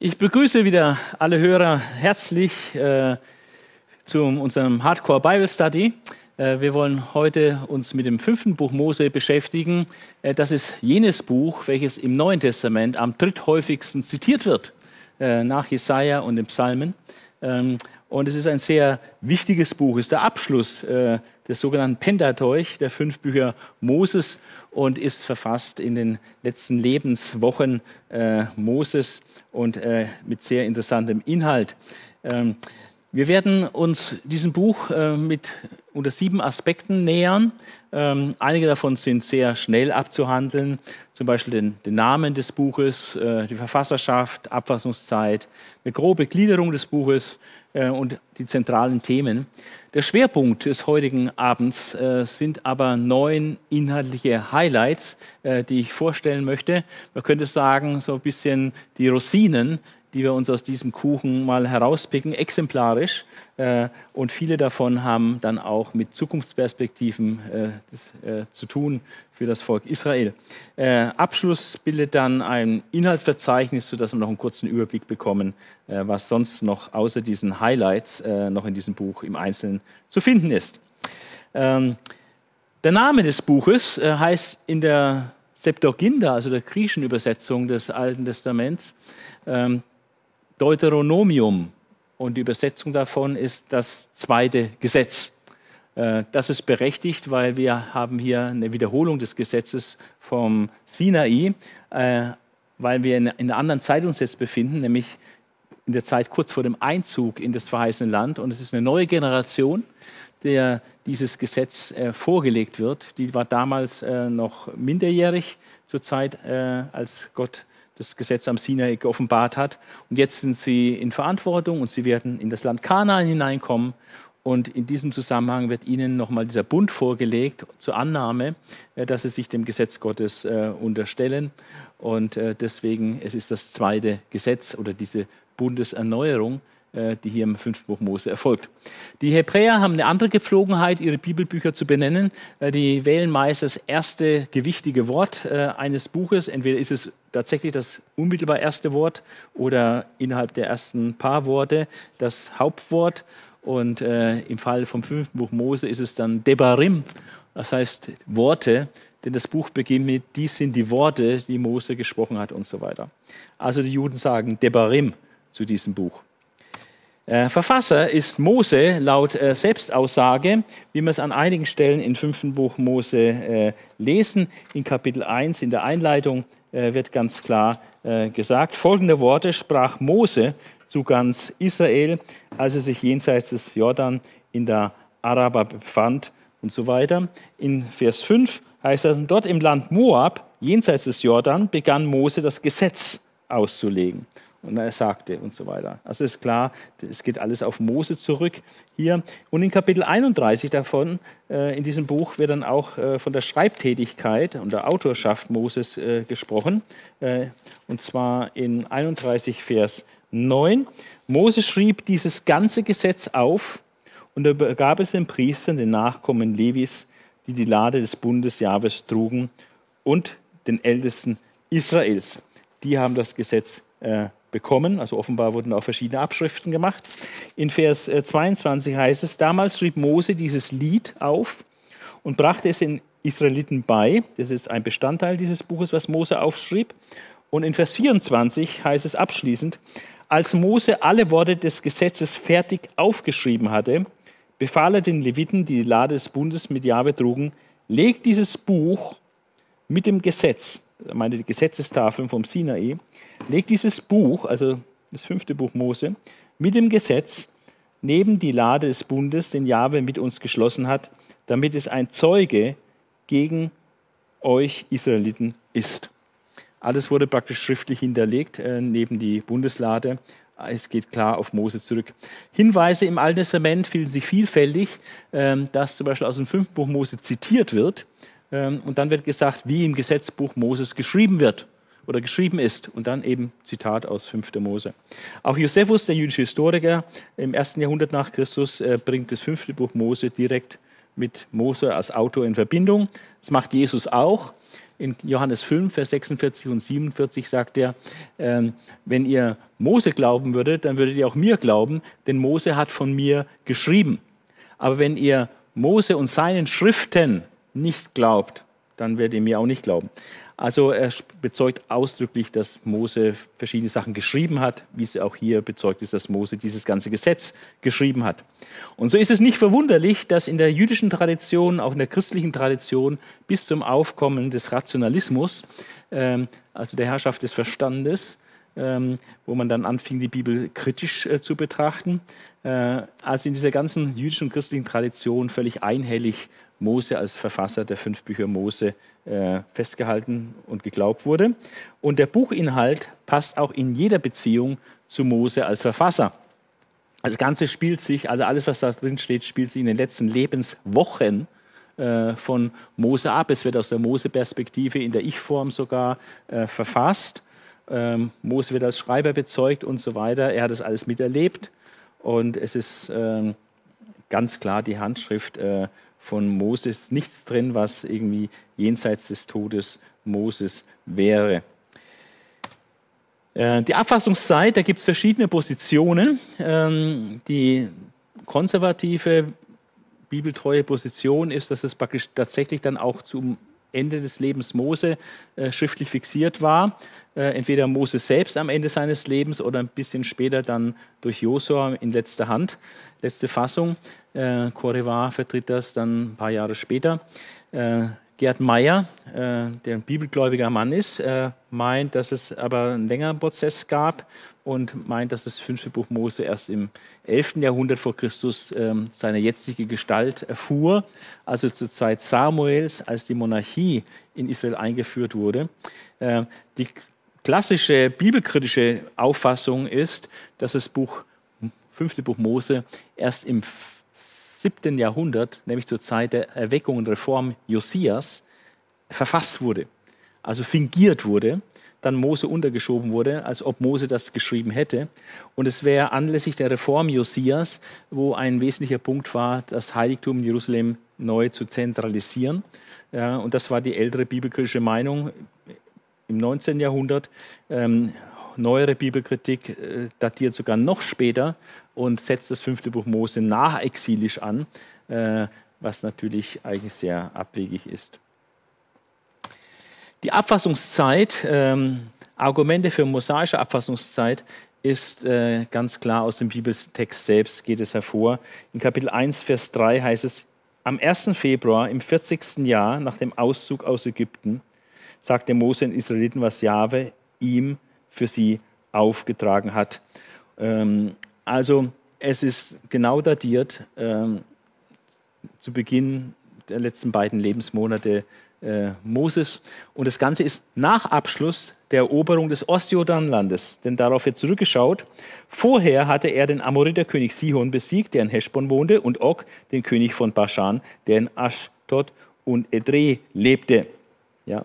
Ich begrüße wieder alle Hörer herzlich äh, zu unserem Hardcore Bible Study. Äh, wir wollen heute uns mit dem fünften Buch Mose beschäftigen. Äh, das ist jenes Buch, welches im Neuen Testament am dritthäufigsten zitiert wird, äh, nach Jesaja und den Psalmen. Ähm, und es ist ein sehr wichtiges Buch, es ist der Abschluss äh, des sogenannten Pentateuch, der fünf Bücher Moses und ist verfasst in den letzten Lebenswochen äh, Moses und äh, mit sehr interessantem Inhalt. Ähm, wir werden uns diesem Buch äh, mit unter sieben Aspekten nähern. Ähm, einige davon sind sehr schnell abzuhandeln, zum Beispiel den, den Namen des Buches, äh, die Verfasserschaft, Abfassungszeit, eine grobe Gliederung des Buches und die zentralen Themen. Der Schwerpunkt des heutigen Abends äh, sind aber neun inhaltliche Highlights, äh, die ich vorstellen möchte. Man könnte sagen, so ein bisschen die Rosinen die wir uns aus diesem Kuchen mal herauspicken, exemplarisch. Äh, und viele davon haben dann auch mit Zukunftsperspektiven äh, das, äh, zu tun für das Volk Israel. Abschluss bildet dann ein Inhaltsverzeichnis, sodass wir noch einen kurzen Überblick bekommen, was sonst noch außer diesen Highlights noch in diesem Buch im Einzelnen zu finden ist. Ähm, der Name des Buches heißt in der Septuaginta, also der griechischen Übersetzung des Alten Testaments, ähm, Deuteronomium und die Übersetzung davon ist das zweite Gesetz. Äh, das ist berechtigt, weil wir haben hier eine Wiederholung des Gesetzes vom Sinai, äh, weil wir in einer anderen Zeit uns jetzt befinden, nämlich in der Zeit kurz vor dem Einzug in das verheißene Land. Und es ist eine neue Generation, der dieses Gesetz äh, vorgelegt wird. Die war damals noch minderjährig zur Zeit, als Gott das Gesetz am Sinai geoffenbart hat. Und jetzt sind sie in Verantwortung und sie werden in das Land Kanaan hineinkommen. Und in diesem Zusammenhang wird ihnen nochmal dieser Bund vorgelegt zur Annahme, äh, dass sie sich dem Gesetz Gottes äh, unterstellen. Und äh, deswegen es ist das zweite Gesetz oder diese Bundeserneuerung, die hier im fünften Buch Mose erfolgt. Die Hebräer haben eine andere Gepflogenheit, ihre Bibelbücher zu benennen. Äh, die wählen meist das erste gewichtige Wort äh, eines Buches. Entweder ist es tatsächlich das unmittelbar erste Wort oder innerhalb der ersten paar Worte das Hauptwort. Und äh, im Fall vom fünften Buch Mose ist es dann Debarim, das heißt Worte, denn das Buch beginnt mit, dies sind die Worte, die Mose gesprochen hat und so weiter. Also die Juden sagen Debarim zu diesem Buch. Äh, Verfasser ist Mose laut äh, Selbstaussage, wie wir es an einigen Stellen im fünften Buch Mose äh, lesen. In Kapitel 1 in der Einleitung wird ganz klar gesagt, folgende Worte sprach Mose zu ganz Israel, als er sich jenseits des Jordan in der Araber befand und so weiter. In Vers 5 heißt es, dort im Land Moab, jenseits des Jordan, begann Mose das Gesetz auszulegen und er sagte und so weiter. Also ist klar, es geht alles auf Mose zurück hier. Und in Kapitel 31 davon, äh, in diesem Buch, wird dann auch äh, von der Schreibtätigkeit und der Autorschaft Moses äh, gesprochen. Äh, und zwar in 31 Vers 9. Mose schrieb dieses ganze Gesetz auf und übergab es den Priestern, den Nachkommen Levis, die die Lade des Bundes Jahwes trugen und den Ältesten Israels. Die haben das Gesetz äh, bekommen. Also offenbar wurden auch verschiedene Abschriften gemacht. In Vers 22 äh, heißt es, damals schrieb Mose dieses Lied auf und brachte es den Israeliten bei. Das ist ein Bestandteil dieses Buches, was Mose aufschrieb. Und in Vers 24 heißt es abschließend, als Mose alle Worte des Gesetzes fertig aufgeschrieben hatte, befahl er den Leviten, die die Lade des Bundes mit Jahwe trugen, legt dieses Buch mit dem Gesetz, meine die Gesetzestafeln vom Sinai, legt dieses Buch, also das fünfte Buch Mose, mit dem Gesetz neben die Lade des Bundes, den Jahwe mit uns geschlossen hat, damit es ein Zeuge gegen euch Israeliten ist. Alles wurde praktisch schriftlich hinterlegt äh, neben die Bundeslade. Es geht klar auf Mose zurück. Hinweise im Alten Testament finden sich vielfältig, äh, dass zum Beispiel aus dem fünften Buch Mose zitiert wird. Ähm, und dann wird gesagt, wie im Gesetzbuch Moses geschrieben wird oder geschrieben ist. Und dann eben Zitat aus 5. Mose. Auch Josephus, der jüdische Historiker im ersten Jahrhundert nach Christus, äh, bringt das fünfte Buch Mose direkt mit Mose als Autor in Verbindung. Das macht Jesus auch. In Johannes 5, Vers 46 und 47 sagt er, äh, wenn ihr Mose glauben würdet, dann würdet ihr auch mir glauben, denn Mose hat von mir geschrieben. Aber wenn ihr Mose und seinen Schriften nicht glaubt, dann werdet ihr mir auch nicht glauben. Also er bezeugt ausdrücklich, dass Mose verschiedene Sachen geschrieben hat, wie es auch hier bezeugt ist, dass Mose dieses ganze Gesetz geschrieben hat. Und so ist es nicht verwunderlich, dass in der jüdischen Tradition, auch in der christlichen Tradition, bis zum Aufkommen des Rationalismus, ähm, also der Herrschaft des Verstandes, ähm, wo man dann anfing, die Bibel kritisch äh, zu betrachten, also in dieser ganzen jüdischen christlichen Tradition völlig einhellig Mose als Verfasser der fünf Bücher Mose äh, festgehalten und geglaubt wurde. Und der Buchinhalt passt auch in jeder Beziehung zu Mose als Verfasser. Das Ganze spielt sich, also alles, was da drin steht, spielt sich in den letzten Lebenswochen äh, von Mose ab. Es wird aus der Mose-Perspektive in der Ich-Form sogar äh, verfasst. Ähm, Mose wird als Schreiber bezeugt und so weiter. Er hat das alles miterlebt und es ist ähm, ganz klar die Handschrift äh, von Moses, nichts drin, was irgendwie jenseits des Todes Moses wäre. Äh, die Abfassungszeit, da gibt es verschiedene Positionen. Ähm, die konservative, bibeltreue Position ist, dass es praktisch tatsächlich dann auch zum Ende des Lebens Mose äh, schriftlich fixiert war. Äh, entweder Mose selbst am Ende seines Lebens oder ein bisschen später dann durch Josua in letzter Hand, letzte Fassung. Äh, Koreva vertritt das dann ein paar Jahre später. Äh, Gerd Meyer, äh, der ein bibelgläubiger Mann ist, äh, meint, dass es aber einen längeren Prozess gab und meint, dass das fünfte Buch Mose erst im 11. Jahrhundert vor Christus ähm, seine jetzige Gestalt erfuhr, also zur Zeit Samuels, als die Monarchie in Israel eingeführt wurde. Äh, die klassische bibelkritische Auffassung ist, dass das Buch, fünfte Buch Mose erst im 7. Jahrhundert, nämlich zur Zeit der Erweckung und Reform Josias, verfasst wurde, also fingiert wurde, dann Mose untergeschoben wurde, als ob Mose das geschrieben hätte. Und es wäre anlässlich der Reform Josias, wo ein wesentlicher Punkt war, das Heiligtum in Jerusalem neu zu zentralisieren. Ja, und das war die ältere bibelkritische Meinung im 19. Jahrhundert. Ähm, neuere Bibelkritik äh, datiert sogar noch später und setzt das fünfte Buch Mose nachexilisch an, äh, was natürlich eigentlich sehr abwegig ist. Die Abfassungszeit, ähm, Argumente für mosaische Abfassungszeit, ist äh, ganz klar aus dem Bibeltext selbst, geht es hervor. In Kapitel 1, Vers 3 heißt es, am 1. Februar im 40. Jahr nach dem Auszug aus Ägypten sagte Mose den Israeliten, was Jahwe ihm für sie aufgetragen hat. Ähm, also es ist genau datiert ähm, zu Beginn der letzten beiden Lebensmonate äh, Moses. Und das Ganze ist nach Abschluss der Eroberung des Ostjordanlandes, denn darauf wird zurückgeschaut. Vorher hatte er den Amoriterkönig Sihon besiegt, der in Heschbon wohnte, und Og, den König von Baschan, der in Ashdod und Edrei lebte. Ja,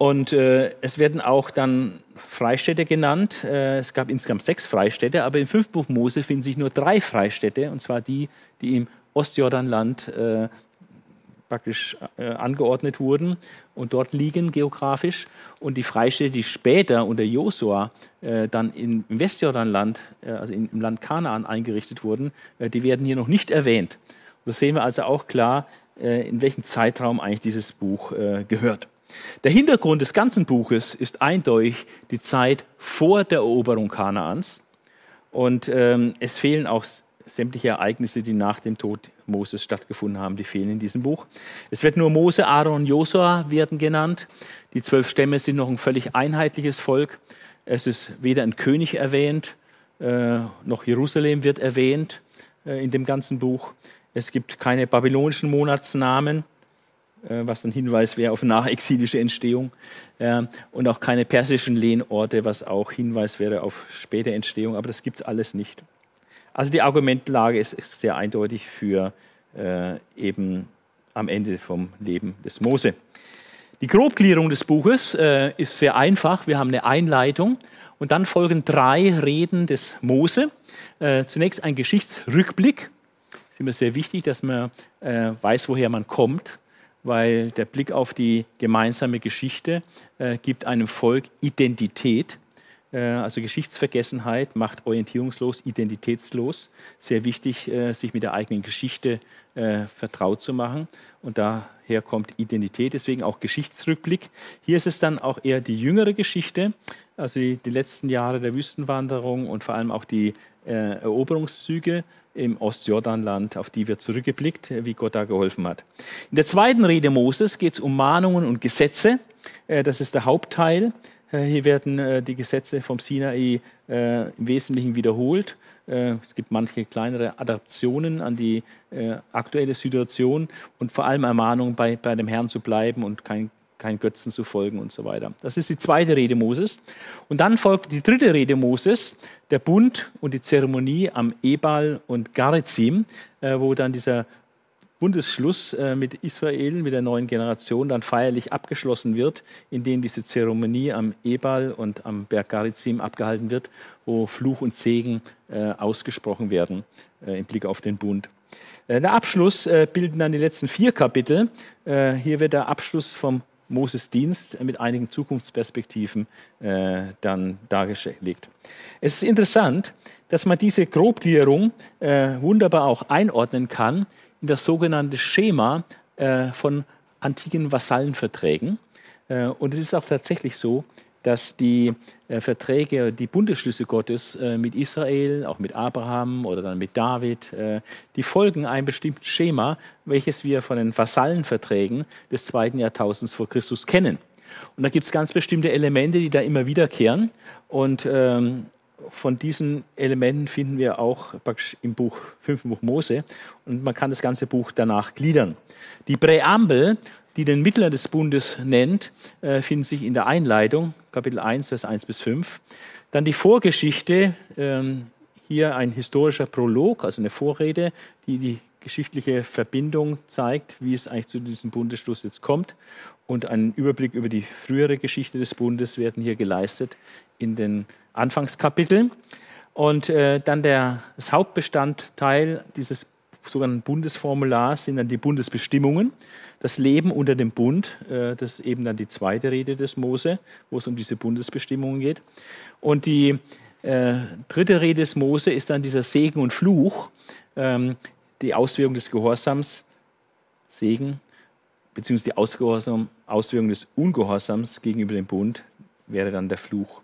und äh, es werden auch dann Freistädte genannt. Äh, es gab insgesamt sechs Freistädte, aber im Fünfbuch Mose finden sich nur drei Freistädte, und zwar die, die im Ostjordanland äh, praktisch äh, angeordnet wurden und dort liegen geografisch. Und die Freistädte, die später unter Josua äh, dann im Westjordanland, äh, also im Land Kanaan eingerichtet wurden, die werden hier noch nicht erwähnt. Da sehen wir also auch klar, in welchem Zeitraum eigentlich dieses Buch gehört. Der Hintergrund des ganzen Buches ist eindeutig die Zeit vor der Eroberung Kanaans. Und ähm, es fehlen auch sämtliche Ereignisse, die nach dem Tod Moses stattgefunden haben, die fehlen in diesem Buch. Es wird nur Mose, Aaron und Josua werden genannt. Die zwölf Stämme sind noch ein völlig einheitliches Volk. Es ist weder ein König erwähnt, äh, noch Jerusalem wird erwähnt äh, in dem ganzen Buch. Es gibt keine babylonischen Monatsnamen. Äh, was ein Hinweis wäre auf nachexilische Entstehung, und auch keine persischen Lehnorte, was auch Hinweis wäre auf späte Entstehung, aber das gibt es alles nicht. Also die Argumentlage ist, ist sehr eindeutig für äh, eben am Ende vom Leben des Mose. Die Grobklärung des Buches äh, ist sehr einfach. Wir haben eine Einleitung und dann folgen drei Reden des Mose. Äh, zunächst ein Geschichtsrückblick. Es ist immer sehr wichtig, dass man äh, weiß, woher man kommt weil der Blick auf die gemeinsame Geschichte äh, gibt einem Volk Identität. Äh, also Geschichtsvergessenheit macht orientierungslos, identitätslos. Sehr wichtig, äh, sich mit der eigenen Geschichte äh, vertraut zu machen. Und daher kommt Identität, deswegen auch Geschichtsrückblick. Hier ist es dann auch eher die jüngere Geschichte, also die, die letzten Jahre der Wüstenwanderung und vor allem auch die Eroberungszüge im Ostjordanland, auf die wird zurückgeblickt, wie Gott da geholfen hat. In der zweiten Rede Moses geht es um Mahnungen und Gesetze. Das ist der Hauptteil. Äh, hier werden äh, die Gesetze vom Sinai äh, im Wesentlichen wiederholt. Es gibt manche kleinere Adaptionen an die aktuelle Situation und vor allem Ermahnungen, bei, bei dem Herrn zu bleiben und kein kein Götzen zu folgen und so weiter. Das ist die zweite Rede Moses. Und dann folgt die dritte Rede Moses, der Bund und die Zeremonie am Ebal und Garizim, wo dann dieser Bundesschluss äh, mit Israel, mit der neuen Generation, dann feierlich abgeschlossen wird, indem diese Zeremonie am Ebal und am Berg Garizim abgehalten wird, wo Fluch und Segen äh, ausgesprochen werden im Blick auf den Bund. Der Abschluss bilden dann die letzten vier Kapitel. Hier wird der Abschluss vom Moses Dienst mit einigen Zukunftsperspektiven äh, dann dargelegt. Es ist interessant, dass man diese Grobgliederung äh, wunderbar auch einordnen kann in das sogenannte Schema äh, von antiken Vasallenverträgen. Äh, und es ist auch tatsächlich so, dass die äh, Verträge, die Bundesschlüsse Gottes äh, mit Israel, auch mit Abraham oder dann mit David, äh, die folgen einem bestimmten Schema, welches wir von den Vasallenverträgen des zweiten Jahrtausends vor Christus kennen. Und da gibt es ganz bestimmte Elemente, die da immer wiederkehren. Und ähm, von diesen Elementen finden wir auch im Buch, fünften Buch Mose. Und man kann das ganze Buch danach gliedern. Die Präambel die den Mittler des Bundes nennt, äh, finden sich in der Einleitung, Kapitel 1, Vers 1 bis 5. Dann die Vorgeschichte, ähm, hier ein historischer Prolog, also eine Vorrede, die die geschichtliche Verbindung zeigt, wie es eigentlich zu diesem Bundesschluss jetzt kommt. Und ein Überblick über die frühere Geschichte des Bundes werden hier geleistet in den Anfangskapiteln. Und äh, dann der, das Hauptbestandteil dieses sogenannten Bundesformulars sind dann die Bundesbestimmungen das Leben unter dem Bund, äh, das ist eben dann die zweite Rede des Mose, wo es um diese Bundesbestimmungen geht. Und die äh, dritte Rede des Mose ist dann dieser Segen und Fluch, ähm, die Auswirkung des Gehorsams, Segen, beziehungsweise die Ausgehorsam, Auswirkung des Ungehorsams gegenüber dem Bund wäre dann der Fluch.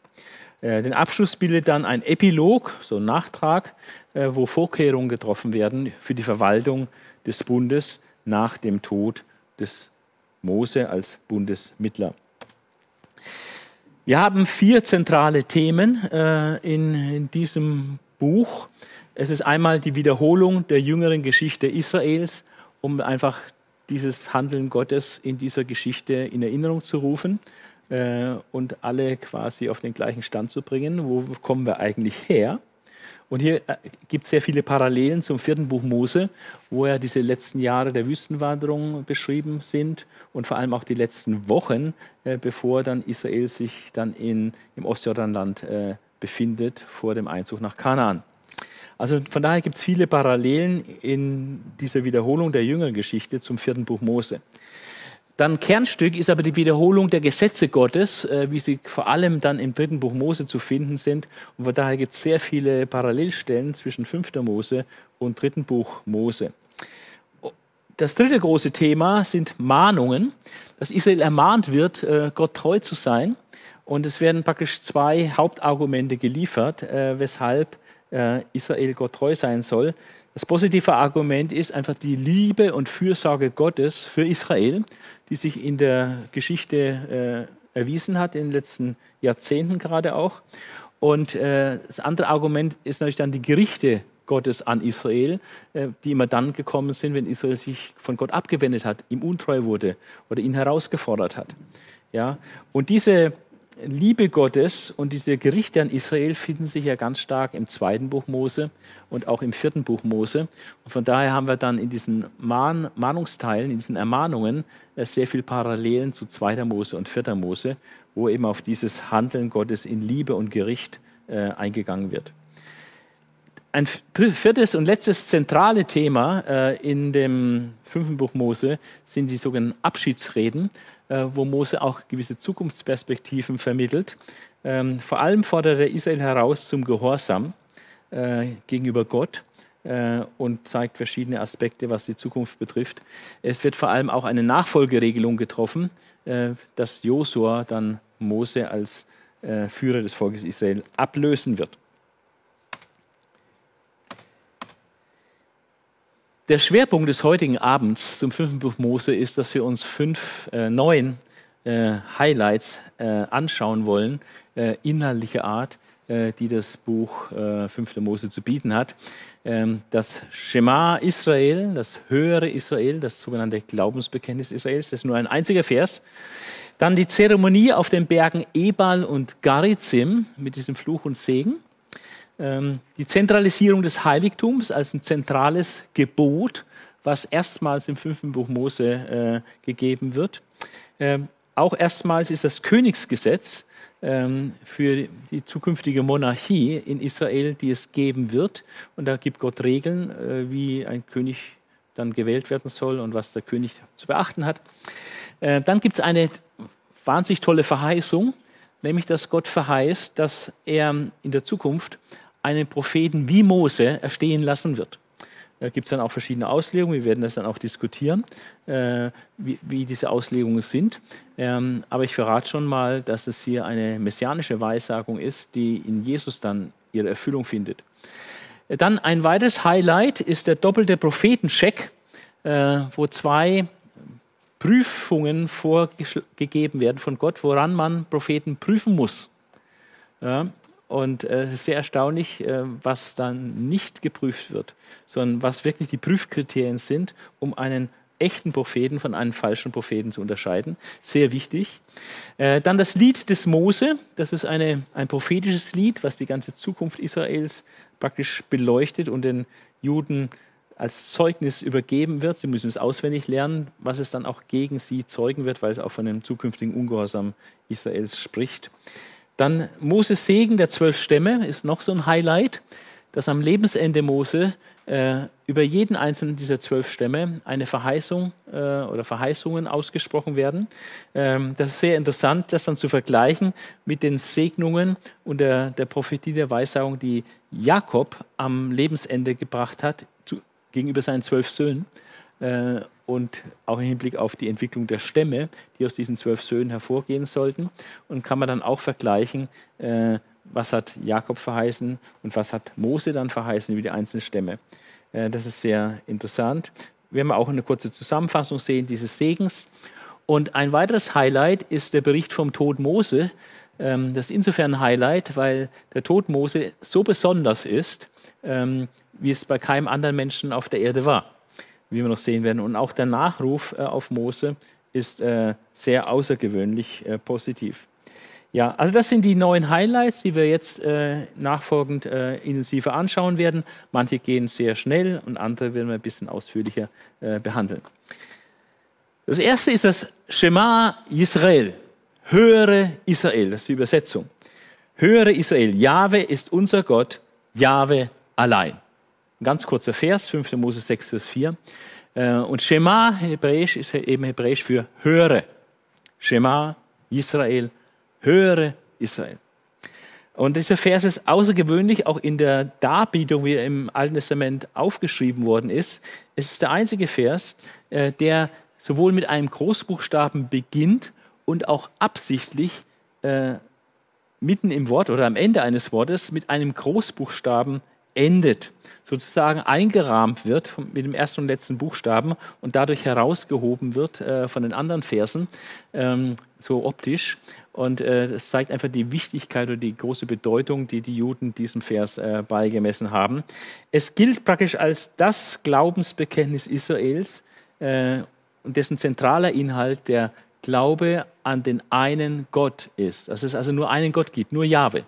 Äh, den Abschluss bildet dann ein Epilog, so ein Nachtrag, äh, wo Vorkehrungen getroffen werden für die Verwaltung des Bundes nach dem Tod des Mose als Bundesmittler. Wir haben vier zentrale Themen äh, in, in diesem Buch. Es ist einmal die Wiederholung der jüngeren Geschichte Israels, um einfach dieses Handeln Gottes in dieser Geschichte in Erinnerung zu rufen äh, und alle quasi auf den gleichen Stand zu bringen. Wo kommen wir eigentlich her? Und hier äh, gibt es sehr viele Parallelen zum vierten Buch Mose, wo ja diese letzten Jahre der Wüstenwanderung beschrieben sind und vor allem auch die letzten Wochen, äh, bevor dann Israel sich dann in, im Ostjordanland äh, befindet vor dem Einzug nach Kanaan. Also von daher gibt es viele Parallelen in dieser Wiederholung der jüngeren Geschichte zum vierten Buch Mose. Dann Kernstück ist aber die Wiederholung der Gesetze Gottes, äh, wie sie vor allem dann im dritten Buch Mose zu finden sind. Und von daher gibt es sehr viele Parallelstellen zwischen fünfter Mose und dritten Buch Mose. Das dritte große Thema sind Mahnungen, dass Israel ermahnt wird, äh, Gott treu zu sein. Und es werden praktisch zwei Hauptargumente geliefert, äh, weshalb Israel Gott treu sein soll. Das positive Argument ist einfach die Liebe und Fürsorge Gottes für Israel, die sich in der Geschichte äh, erwiesen hat, in den letzten Jahrzehnten gerade auch. Und äh, das andere Argument ist natürlich dann die Gerichte Gottes an Israel, äh, die immer dann gekommen sind, wenn Israel sich von Gott abgewendet hat, ihm untreu wurde oder ihn herausgefordert hat. Ja? Und diese Liebe Gottes und diese Gerichte an Israel finden sich ja ganz stark im zweiten Buch Mose und auch im vierten Buch Mose. Und von daher haben wir dann in diesen Mahn Mahnungsteilen, in diesen Ermahnungen äh, sehr viel Parallelen zu zweiter Mose und vierter Mose, wo eben auf dieses Handeln Gottes in Liebe und Gericht äh, eingegangen wird. ein viertes und letztes zentrale Thema äh, in dem fünften Buch Mose sind die sogenannten Abschiedsreden, wo Mose auch gewisse Zukunftsperspektiven vermittelt. Ähm, vor allem fordert er Israel heraus zum Gehorsam äh, gegenüber Gott äh, und zeigt verschiedene Aspekte, was die Zukunft betrifft. Es wird vor allem auch eine Nachfolgeregelung getroffen, äh, dass Josua dann Mose als äh, Führer des Volkes Israel ablösen wird. Der Schwerpunkt des heutigen Abends zum fünften Buch Mose ist, dass wir uns fünf, äh, neun äh, Highlights äh, anschauen wollen, äh, inhaltlicher Art, äh, die das Buch äh, 5. Mose zu bieten hat. Ähm, das Shema Israel, das höhere Israel, das sogenannte Glaubensbekenntnis Israels, das ist nur ein einziger Vers. Dann die Zeremonie auf den Bergen Ebal und Garizim mit diesem Fluch und Segen. Ähm, die Zentralisierung des Heiligtums als ein zentrales Gebot, was erstmals im fünften Buch Mose äh, gegeben wird. Ähm, auch erstmals ist das Königsgesetz ähm, für die zukünftige Monarchie in Israel, die es geben wird. Und da gibt Gott Regeln, äh, wie ein König dann gewählt werden soll und was der König zu beachten hat. Äh, dann gibt es eine wahnsinnig tolle Verheißung, nämlich dass Gott verheißt, dass er in der Zukunft einen Propheten wie Mose erstehen lassen wird. Da gibt es dann auch verschiedene Auslegungen, wir werden das dann auch diskutieren, äh, wie, wie, diese Auslegungen sind. Ähm, aber ich verrate schon mal, dass es hier eine messianische Weissagung ist, die in Jesus dann ihre Erfüllung findet. Dann ein weiteres Highlight ist der doppelte Prophetencheck, äh, wo zwei Prüfungen vorgegeben werden von Gott, woran man Propheten prüfen muss. Ja, und äh, es ist sehr erstaunlich, äh, was dann nicht geprüft wird, sondern was wirklich die Prüfkriterien sind, um einen echten Propheten von einem falschen Propheten zu unterscheiden. Sehr wichtig. Äh, dann das Lied des Mose. Das ist eine, ein prophetisches Lied, was die ganze Zukunft Israels praktisch beleuchtet und den Juden als Zeugnis übergeben wird. Sie müssen es auswendig lernen, was es dann auch gegen sie zeugen wird, weil es auch von dem zukünftigen Ungehorsam Israels spricht. Dann Moses Segen der zwölf Stämme ist noch so ein Highlight, dass am Lebensende Mose äh, über jeden einzelnen dieser zwölf Stämme eine Verheißung äh, oder Verheißungen ausgesprochen werden. Ähm, das ist sehr interessant, das dann zu vergleichen mit den Segnungen und der, der Prophetie der Weissagung, die Jakob am Lebensende gebracht hat zu, gegenüber seinen zwölf Söhnen. Äh, und auch im Hinblick auf die Entwicklung der Stämme, die aus diesen zwölf Söhnen hervorgehen sollten. Und kann man dann auch vergleichen, äh, was hat Jakob verheißen und was hat Mose dann verheißen über die einzelnen Stämme. Äh, das ist sehr interessant. Wir haben auch eine kurze Zusammenfassung sehen dieses Segens. Und ein weiteres Highlight ist der Bericht vom Tod Mose. Ähm, das ist insofern ein Highlight, weil der Tod Mose so besonders ist, ähm, wie es bei keinem anderen Menschen auf der Erde war wie wir noch sehen werden. Und auch der Nachruf äh, auf Mose ist äh, sehr außergewöhnlich äh, positiv. Ja, also das sind die neuen Highlights, die wir jetzt äh, nachfolgend äh, intensiver anschauen werden. Manche gehen sehr schnell und andere werden wir ein bisschen ausführlicher äh, behandeln. Das erste ist das Shema Israel. Höre Israel, das ist die Übersetzung. Höre Israel, Jahwe ist unser Gott, Jahwe allein. Ein ganz kurzer Vers, 5. Mose 6, Vers 4. Äh, und Shema, Hebräisch, ist eben Hebräisch für höre. Shema, Israel, höre Israel. Und dieser Vers ist außergewöhnlich, auch in der Darbietung, wie er im Alten Testament aufgeschrieben worden ist. Es ist der einzige Vers, äh, der sowohl mit einem Großbuchstaben beginnt und auch absichtlich äh, mitten im Wort oder am Ende eines Wortes mit einem Großbuchstaben endet sozusagen eingerahmt wird mit dem ersten und letzten Buchstaben und dadurch herausgehoben wird äh, von den anderen Versen, ähm, so optisch. Und äh, das zeigt einfach die Wichtigkeit oder die große Bedeutung, die die Juden diesem Vers äh, beigemessen haben. Es gilt praktisch als das Glaubensbekenntnis Israels äh, und dessen zentraler Inhalt der Glaube an den einen Gott ist. Dass es also nur einen Gott gibt, nur Jahwe.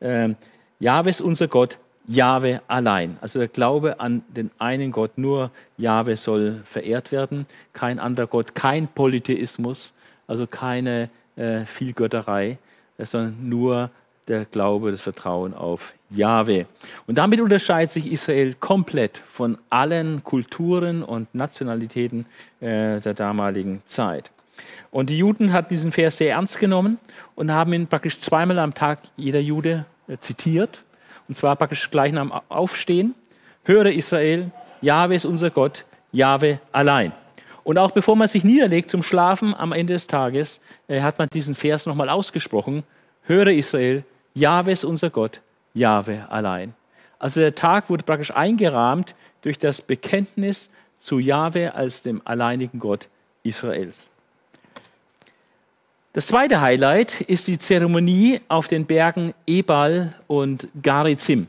Ähm, Jahwe ist unser Gott, Jahwe allein. Also der Glaube an den einen Gott, nur Jahwe soll verehrt werden, kein anderer Gott, kein Polytheismus, also keine äh, Vielgötterei, sondern nur der Glaube, das Vertrauen auf Jahwe. Und damit unterscheidet sich Israel komplett von allen Kulturen und Nationalitäten äh, der damaligen Zeit. Und die Juden hatten diesen Vers sehr ernst genommen und haben ihn praktisch zweimal am Tag jeder Jude äh, zitiert. Und zwar praktisch gleich nach dem Aufstehen. Höre Israel, Jahwe ist unser Gott, Jahwe allein. Und auch bevor man sich niederlegt zum Schlafen am Ende des Tages, äh, hat man diesen Vers nochmal ausgesprochen. Höre Israel, Jahwe ist unser Gott, Jahwe allein. Also der Tag wurde praktisch eingerahmt durch das Bekenntnis zu Jahwe als dem alleinigen Gott Israels. Das zweite Highlight ist die Zeremonie auf den Bergen Ebal und Garizim.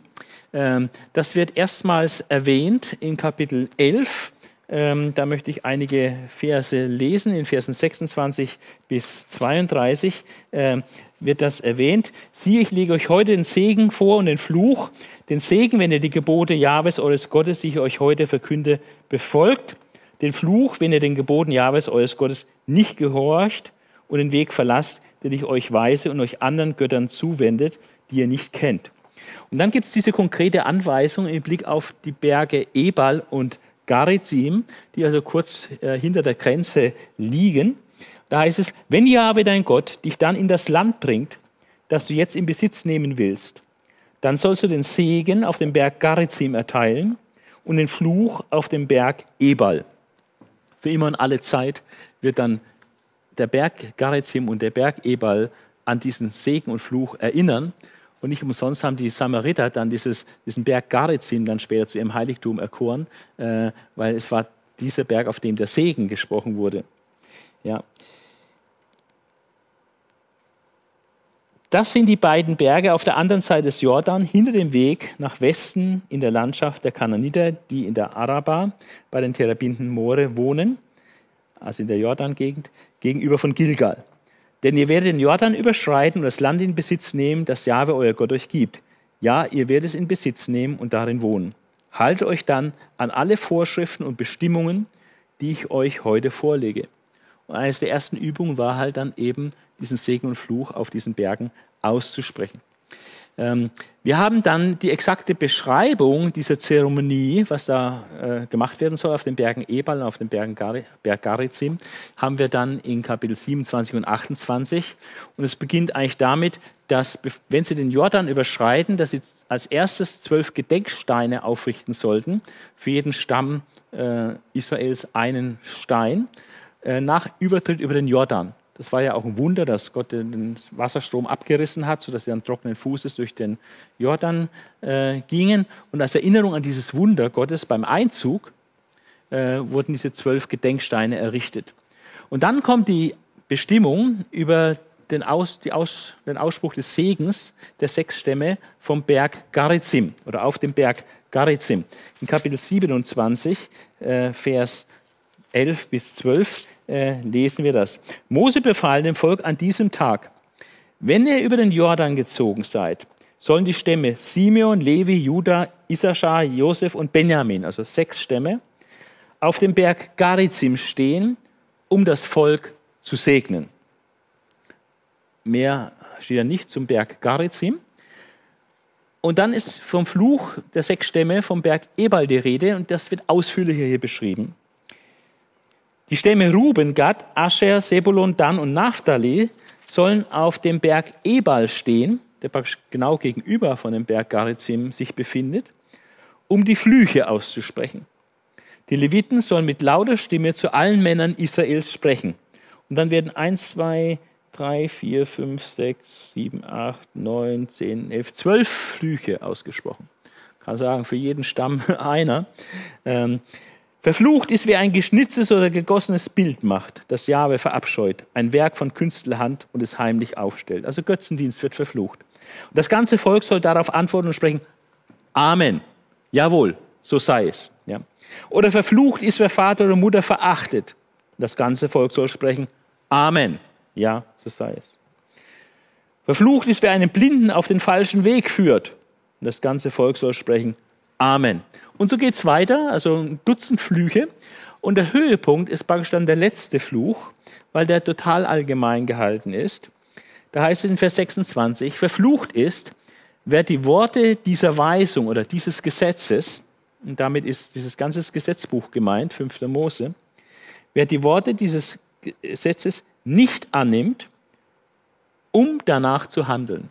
Ähm, das wird erstmals erwähnt in Kapitel 11 ähm, da möchte ich einige Verse lesen. In Versen 26 bis 32 äh, wird das erwähnt. Siehe, ich lege euch heute den Segen vor und den Fluch. Den Segen, wenn ihr die Gebote Jahwes eures Gottes, die ich euch heute verkünde, befolgt. Den Fluch, wenn ihr den Geboten Jahwes eures Gottes nicht gehorcht und den Weg verlasst, den ich euch weise und euch anderen Göttern zuwendet, die ihr nicht kennt. Und dann gibt es diese konkrete Anweisung im Blick auf die Berge Ebal und Garizim, die also kurz äh, hinter der Grenze liegen. Da heißt es, wenn Jahwe dein Gott dich dann in das Land bringt, das du jetzt in Besitz nehmen willst, dann sollst du den Segen auf dem Berg Garizim erteilen und den Fluch auf dem Berg Ebal. Für immer und alle Zeit wird dann der Berg Garizim und der Berg Ebal an diesen Segen und Fluch erinnern. Und nicht umsonst haben die Samariter dann dieses, diesen Berg Garizim dann später zu ihrem Heiligtum erkoren, äh, weil es war dieser Berg, auf dem der Segen gesprochen wurde. Ja. Das sind die beiden Berge auf der anderen Seite des Jordan, hinter dem Weg nach Westen in der Landschaft der Kananiter, die in der Araba bei den Terebinten Moore wohnen, also in der Jordan-Gegend, gegenüber von Gilgal. Denn ihr werdet den Jordan überschreiten und das Land in Besitz nehmen, das Jahwe euer Gott euch gibt. Ja, ihr werdet es in Besitz nehmen und darin wohnen. Haltet euch dann an alle Vorschriften und Bestimmungen, die ich euch heute vorlege. Und eines der ersten Übungen war halt dann eben, diesen Segen und Fluch auf diesen Bergen auszusprechen. Ähm, wir haben dann die exakte Beschreibung dieser Zeremonie, was da äh, gemacht werden soll auf den Bergen Ebal und auf dem Berg Garizim, haben wir dann in Kapitel 27 und 28. Und es beginnt eigentlich damit, dass, wenn sie den Jordan überschreiten, dass sie als erstes zwölf Gedenksteine aufrichten sollten, für jeden Stamm äh, Israels einen Stein, äh, nach Übertritt über den Jordan. Das war ja auch ein Wunder, dass Gott den Wasserstrom abgerissen hat, sodass sie an trockenen Fußes durch den Jordan äh, gingen. Und als Erinnerung an dieses Wunder Gottes beim Einzug äh, wurden diese zwölf Gedenksteine errichtet. Und dann kommt die Bestimmung über den, Aus, Aus, den Ausspruch des Segens der sechs Stämme vom Berg Garizim oder auf dem Berg Garizim. In Kapitel 27, äh, Vers 11 bis 12 äh, lesen wir das. Mose befahl dem Volk an diesem Tag, wenn ihr über den Jordan gezogen seid, sollen die Stämme Simeon, Levi, Judah, Issachar, Josef und Benjamin, also sechs Stämme, auf dem Berg Garizim stehen, um das Volk zu segnen. Mehr steht ja nicht zum Berg Garizim. Und dann ist vom Fluch der sechs Stämme vom Berg Ebal die Rede und das wird ausführlicher hier beschrieben. Die Stämme Ruben, Gad, Ascher, Sebulon, Dan und Naphtali sollen auf dem Berg Ebal stehen, der praktisch genau gegenüber von dem Berg Garizim sich befindet, um die Flüche auszusprechen. Die Leviten sollen mit lauter Stimme zu allen Männern Israels sprechen. Und dann werden 1, 2, 3, 4, 5, 6, 7, 8, 9, 10, 11, 12 Flüche ausgesprochen. Ich kann sagen, für jeden Stamm einer. Ähm, Verflucht ist, wer ein geschnitztes oder gegossenes Bild macht, das Jahwe verabscheut, ein Werk von Künstlerhand und es heimlich aufstellt. Also Götzendienst wird verflucht. Und das ganze Volk soll darauf antworten und sprechen, Amen. Jawohl, so sei es. Ja. Oder verflucht ist, wer Vater oder Mutter verachtet. Das ganze Volk soll sprechen, Amen. Ja, so sei es. Verflucht ist, wer einen Blinden auf den falschen Weg führt. Das ganze Volk soll sprechen, Amen. Und so geht es weiter, also ein Dutzend Flüche. Und der Höhepunkt ist praktisch dann der letzte Fluch, weil der total allgemein gehalten ist. Da heißt es in Vers 26, verflucht ist, wer die Worte dieser Weisung oder dieses Gesetzes, und damit ist dieses ganze Gesetzbuch gemeint, 5. Mose, wer die Worte dieses Gesetzes nicht annimmt, um danach zu handeln.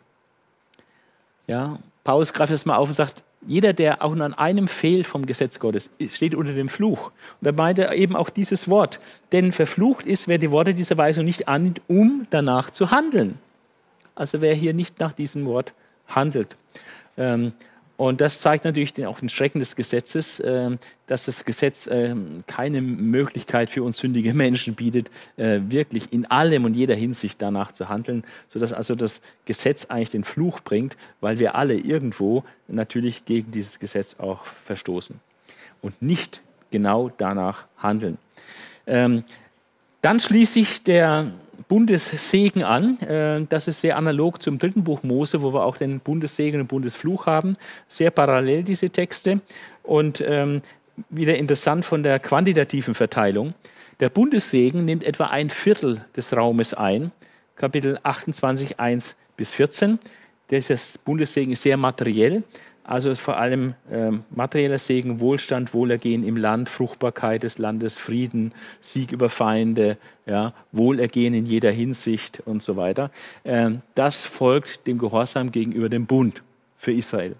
Ja, Paulus greift das mal auf und sagt, jeder, der auch nur an einem fehlt vom Gesetz Gottes, steht unter dem Fluch. Und meinte eben auch dieses Wort. Denn verflucht ist, wer die Worte dieser Weisung nicht annimmt, um danach zu handeln. Also wer hier nicht nach diesem Wort handelt. Ähm, und das zeigt natürlich auch den Schrecken des Gesetzes, ähm, dass das Gesetz ähm, keine Möglichkeit für uns sündige Menschen bietet, äh, wirklich in allem und jeder Hinsicht danach zu handeln, sodass also das Gesetz eigentlich den Fluch bringt, weil wir alle irgendwo natürlich gegen dieses Gesetz auch verstoßen und nicht genau danach handeln. Dann schließlich der Bundessegen an. Äh, das ist sehr analog zum dritten Buch Mose, wo wir auch den Bundessegen und Bundesfluch haben. Sehr parallel diese Texte und ähm, wieder interessant von der quantitativen Verteilung. Der Bundessegen nimmt etwa ein Viertel des Raumes ein, Kapitel 28, 1 bis 14. Das Bundessegen ist sehr materiell. Also vor allem äh, materieller Segen, Wohlstand, Wohlergehen im Land, Fruchtbarkeit des Landes, Frieden, Sieg über Feinde, ja, Wohlergehen in jeder Hinsicht und so weiter. Äh, das folgt dem Gehorsam gegenüber dem Bund für Israel.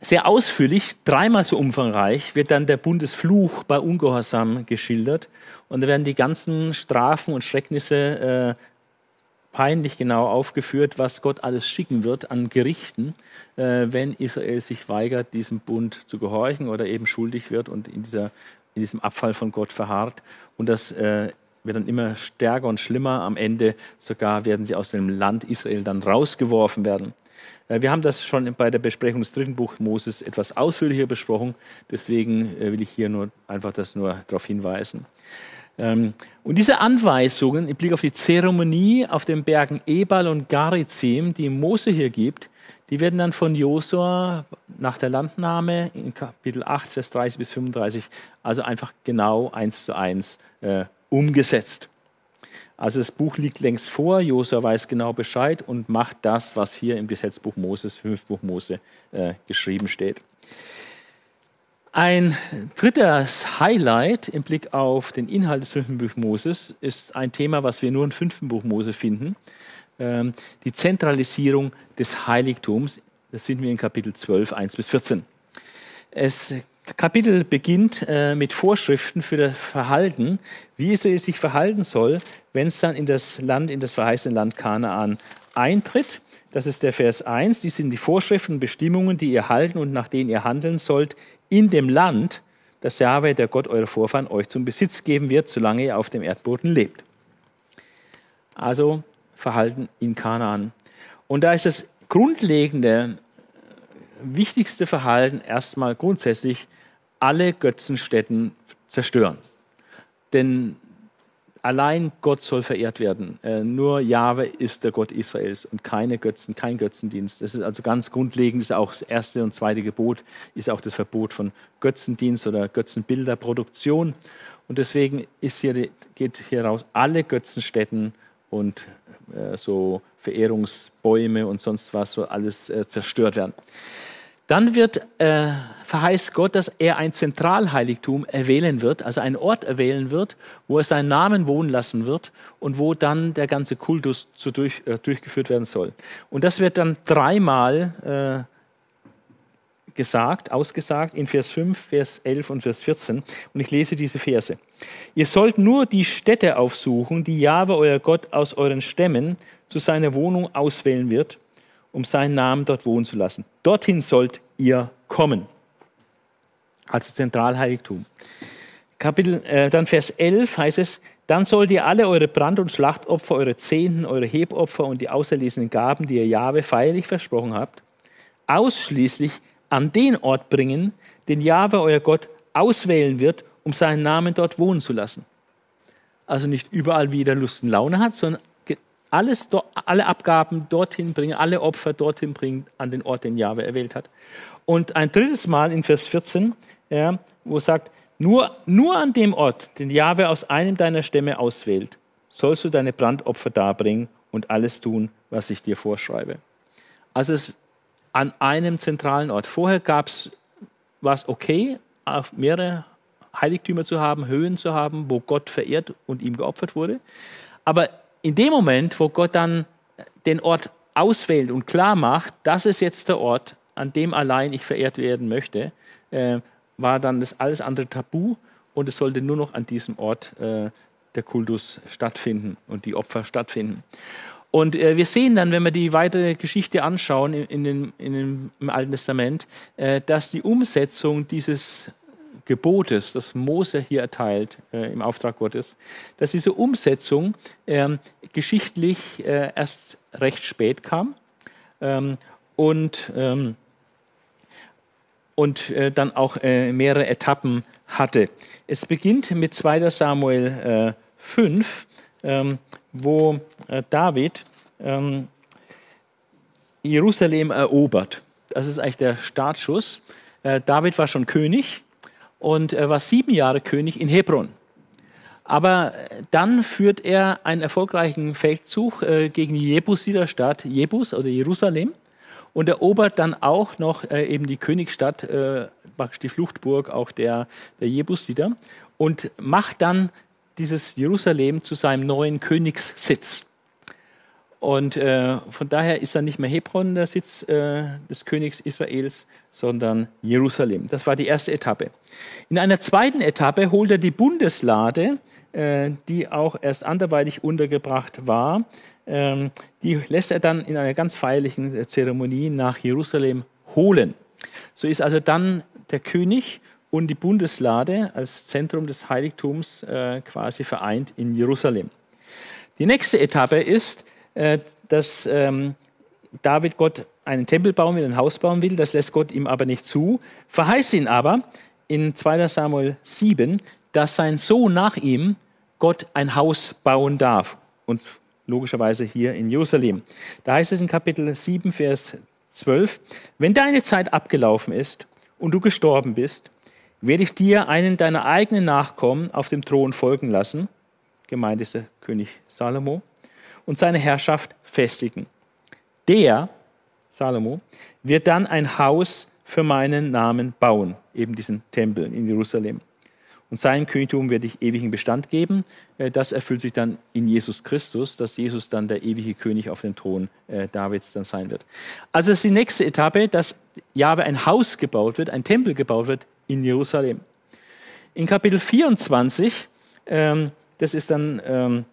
Sehr ausführlich, dreimal so umfangreich, wird dann der Bundesfluch bei Ungehorsam geschildert. Und da werden die ganzen Strafen und Schrecknisse äh, peinlich genau aufgeführt, was Gott alles schicken wird an Gerichten, wenn Israel sich weigert, diesem Bund zu gehorchen oder eben schuldig wird und in, dieser, in diesem Abfall von Gott verharrt. Und das äh, wird dann immer stärker und schlimmer. Am Ende sogar werden sie aus dem Land Israel dann rausgeworfen werden. Äh, wir haben das schon bei der Besprechung des dritten Buchs Moses etwas ausführlicher besprochen. Deswegen äh, will ich hier nur einfach das nur darauf hinweisen. Ähm, und diese Anweisungen im Blick auf die Zeremonie auf den Bergen Ebal und Garizim, die Mose hier gibt, die werden dann von Josua nach der Landnahme in Kapitel 8, Vers 30 bis 35, also einfach genau eins zu eins äh, umgesetzt. Also das Buch liegt längst vor, Josua weiß genau Bescheid und macht das, was hier im Gesetzbuch Moses, 5 Buch Mose, äh, geschrieben steht. Ein drittes Highlight im Blick auf den Inhalt des fünften Buch Moses ist ein Thema, was wir nur im fünften Buch Mose finden. Ähm, die Zentralisierung des Heiligtums. Das finden wir in Kapitel 12, 1 bis 14. Das Kapitel beginnt äh, mit Vorschriften für das Verhalten, wie es sich verhalten soll, wenn es dann in das Land, in das verheißene Land Kanaan eintritt. Das ist der Vers 1. Dies sind die Vorschriften und Bestimmungen, die ihr halten und nach denen ihr handeln sollt in dem Land, das Jahwe, der Gott eurer Vorfahren, euch zum Besitz geben wird, solange ihr auf dem Erdboden lebt. Also Verhalten in Kanaan. Und da ist das grundlegende, wichtigste Verhalten erstmal grundsätzlich alle Götzenstätten zerstören. Denn Allein Gott soll verehrt werden. Äh, nur Jahwe ist der Gott Israels und keine Götzen, kein Götzendienst. Das ist also ganz grundlegend, ist auch das erste und zweite Gebot, ist auch das Verbot von Götzendienst oder Götzenbilderproduktion. Und deswegen hier, geht hier raus, alle Götzenstätten und äh, so Verehrungsbäume und sonst was soll alles äh, zerstört werden. Dann wird, äh, verheißt Gott, dass er ein Zentralheiligtum erwählen wird, also einen Ort erwählen wird, wo er seinen Namen wohnen lassen wird und wo dann der ganze Kultus zu durch, äh, durchgeführt werden soll. Und das wird dann dreimal äh, gesagt, ausgesagt in Vers 5, Vers 11 und Vers 14. Und ich lese diese Verse. Ihr sollt nur die Städte aufsuchen, die Jahwe, euer Gott, aus euren Stämmen zu seiner Wohnung auswählen wird um seinen Namen dort wohnen zu lassen. Dorthin sollt ihr kommen. Also Zentralheiligtum. Kapitel, äh, dann Vers 11 heißt es, dann sollt ihr alle eure Brand- und Schlachtopfer, eure Zehnten, eure Hebopfer und die auserlesenen Gaben, die ihr Jahwe feierlich versprochen habt, ausschließlich an den Ort bringen, den Jahwe, euer Gott, auswählen wird, um seinen Namen dort wohnen zu lassen. Also nicht überall, wie er Lust und Laune hat, sondern alles, alle Abgaben dorthin bringen, alle Opfer dorthin bringen, an den Ort, den Jahwe erwählt hat. Und ein drittes Mal in Vers 14, ja, wo es sagt, nur, nur an dem Ort, den Jahwe aus einem deiner Stämme auswählt, sollst du deine Brandopfer darbringen und alles tun, was ich dir vorschreibe. Also es an einem zentralen Ort. Vorher gab es, war es okay, auf mehrere Heiligtümer zu haben, Höhen zu haben, wo Gott verehrt und ihm geopfert wurde. Aber in dem Moment, wo Gott dann den Ort auswählt und klar macht, das ist jetzt der Ort, an dem allein ich verehrt werden möchte, äh, war dann das alles andere tabu und es sollte nur noch an diesem Ort äh, der Kultus stattfinden und die Opfer stattfinden. Und äh, wir sehen dann, wenn wir die weitere Geschichte anschauen in, in den, in im Alten Testament, äh, dass die Umsetzung dieses Gebotes, das Mose hier erteilt äh, im Auftrag Gottes, dass diese Umsetzung ähm, geschichtlich äh, erst recht spät kam ähm, und, ähm, und äh, dann auch äh, mehrere Etappen hatte. Es beginnt mit 2 Samuel 5, ähm, wo äh, David ähm, Jerusalem erobert. Das ist eigentlich der Startschuss. Äh, David war schon König und er war sieben Jahre König in Hebron. Aber äh, dann führt er einen erfolgreichen Feldzug äh, gegen die Jebusiter Stadt Jebus oder Jerusalem und erobert dann auch noch äh, eben die Königsstadt, äh, die Fluchtburg auch der, der Jebusiter und macht dann dieses Jerusalem zu seinem neuen Königssitz. Und äh, von daher ist dann nicht mehr Hebron der Sitz äh, des Königs Israels, sondern Jerusalem. Das war die erste Etappe. In einer zweiten Etappe holt er die Bundeslade, äh, die auch erst anderweitig untergebracht war. Ähm, die lässt er dann in einer ganz feierlichen Zeremonie nach Jerusalem holen. So ist also dann der König und die Bundeslade als Zentrum des Heiligtums äh, quasi vereint in Jerusalem. Die nächste Etappe ist, äh, dass ähm, David Gott einen Tempel bauen will, ein Haus bauen will. Das lässt Gott ihm aber nicht zu. Verheißt ihn aber in 2 Samuel 7, dass sein Sohn nach ihm Gott ein Haus bauen darf. Und logischerweise hier in Jerusalem. Da heißt es in Kapitel 7, Vers 12, wenn deine Zeit abgelaufen ist und du gestorben bist, werde ich dir einen deiner eigenen Nachkommen auf dem Thron folgen lassen, gemeint ist der König Salomo, und seine Herrschaft festigen. Der, Salomo, wird dann ein Haus für meinen Namen bauen, eben diesen Tempel in Jerusalem. Und sein Königtum werde ich ewigen Bestand geben. Äh, das erfüllt sich dann in Jesus Christus, dass Jesus dann der ewige König auf dem Thron äh, Davids dann sein wird. Also das ist die nächste Etappe, dass Jahwe ein Haus gebaut wird, ein Tempel gebaut wird in Jerusalem. In Kapitel 24, ähm, das ist dann ähm,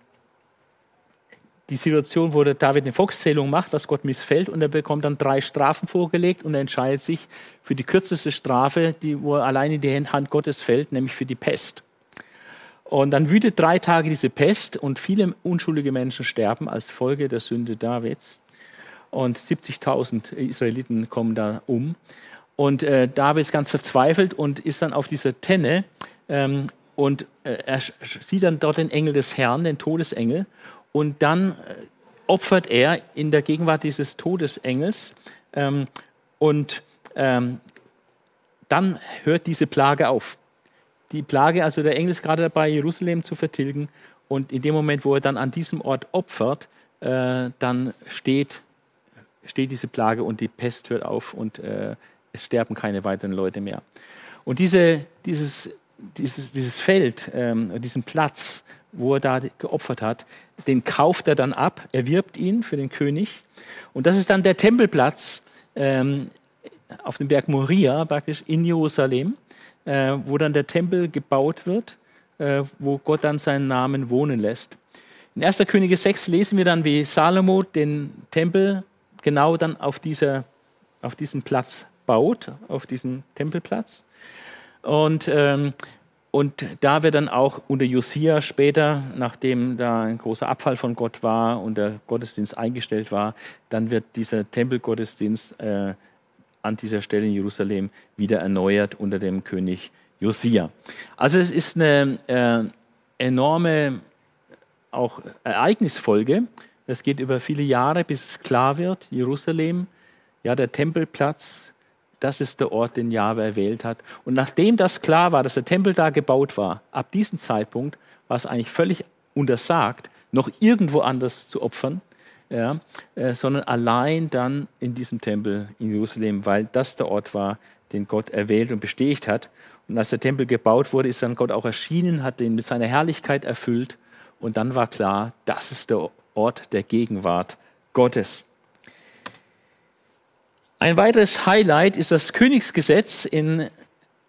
die Situation, wo der David eine Volkszählung macht, was Gott missfällt, und er bekommt dann drei Strafen vorgelegt und er entscheidet sich für die kürzeste Strafe, die, wo er allein in die Hand Gottes fällt, nämlich für die Pest. Und dann wütet drei Tage diese Pest und viele unschuldige Menschen sterben als Folge der Sünde Davids. Und 70.000 Israeliten kommen da um. Und äh, David ist ganz verzweifelt und ist dann auf dieser Tenne ähm, und äh, er sieht dann dort den Engel des Herrn, den Todesengel. Und dann äh, opfert er in der Gegenwart dieses Todesengels. Ähm, und ähm, dann hört diese Plage auf. Die Plage, also der Engel ist gerade dabei, Jerusalem zu vertilgen. Und in dem Moment, wo er dann an diesem Ort opfert, äh, dann steht, steht diese Plage und die Pest hört auf und äh, es sterben keine weiteren Leute mehr. Und diese, dieses, dieses, dieses Feld, ähm, diesen Platz, wo er da geopfert hat, den kauft er dann ab, erwirbt ihn für den König. Und das ist dann der Tempelplatz ähm, auf dem Berg Moria, praktisch in Jerusalem, äh, wo dann der Tempel gebaut wird, äh, wo Gott dann seinen Namen wohnen lässt. In 1. Könige 6 lesen wir dann, wie Salomo den Tempel genau dann auf, dieser, auf diesem Platz baut, auf diesem Tempelplatz. Und, ähm, und da wird dann auch unter Josia später, nachdem da ein großer Abfall von Gott war und der Gottesdienst eingestellt war, dann wird dieser Tempelgottesdienst äh, an dieser Stelle in Jerusalem wieder erneuert unter dem König Josia. Also es ist eine äh, enorme auch Ereignisfolge. Es geht über viele Jahre, bis es klar wird, Jerusalem, ja, der Tempelplatz, das ist der Ort, den Jahwe erwählt hat. Und nachdem das klar war, dass der Tempel da gebaut war, ab diesem Zeitpunkt war es eigentlich völlig untersagt, noch irgendwo anders zu opfern. ja, äh, sondern allein dann in diesem Tempel in Jerusalem, weil das der Ort war, den Gott erwählt und bestätigt hat. Und als der Tempel gebaut wurde, ist dann Gott auch erschienen, hat den mit seiner Herrlichkeit erfüllt. Und dann war klar, das ist der Ort der Gegenwart Gottes. Ein weiteres Highlight ist das Königsgesetz in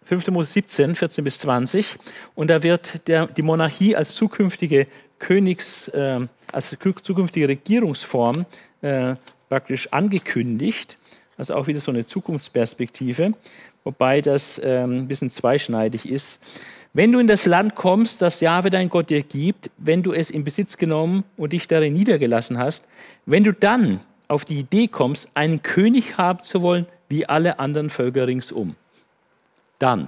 5. Mose 17, 14 bis 20. Und da wird der, die Monarchie als zukünftige Königs, äh, als zukünftige Regierungsform äh, praktisch angekündigt. Also auch wieder so eine Zukunftsperspektive, wobei das äh, ein bisschen zweischneidig ist. Wenn du in das Land kommst, das Jahwe dein Gott dir gibt, wenn du es in Besitz genommen und dich darin niedergelassen hast, wenn du dann auf die Idee kommst, einen König haben zu wollen, wie alle anderen Völker ringsum, dann.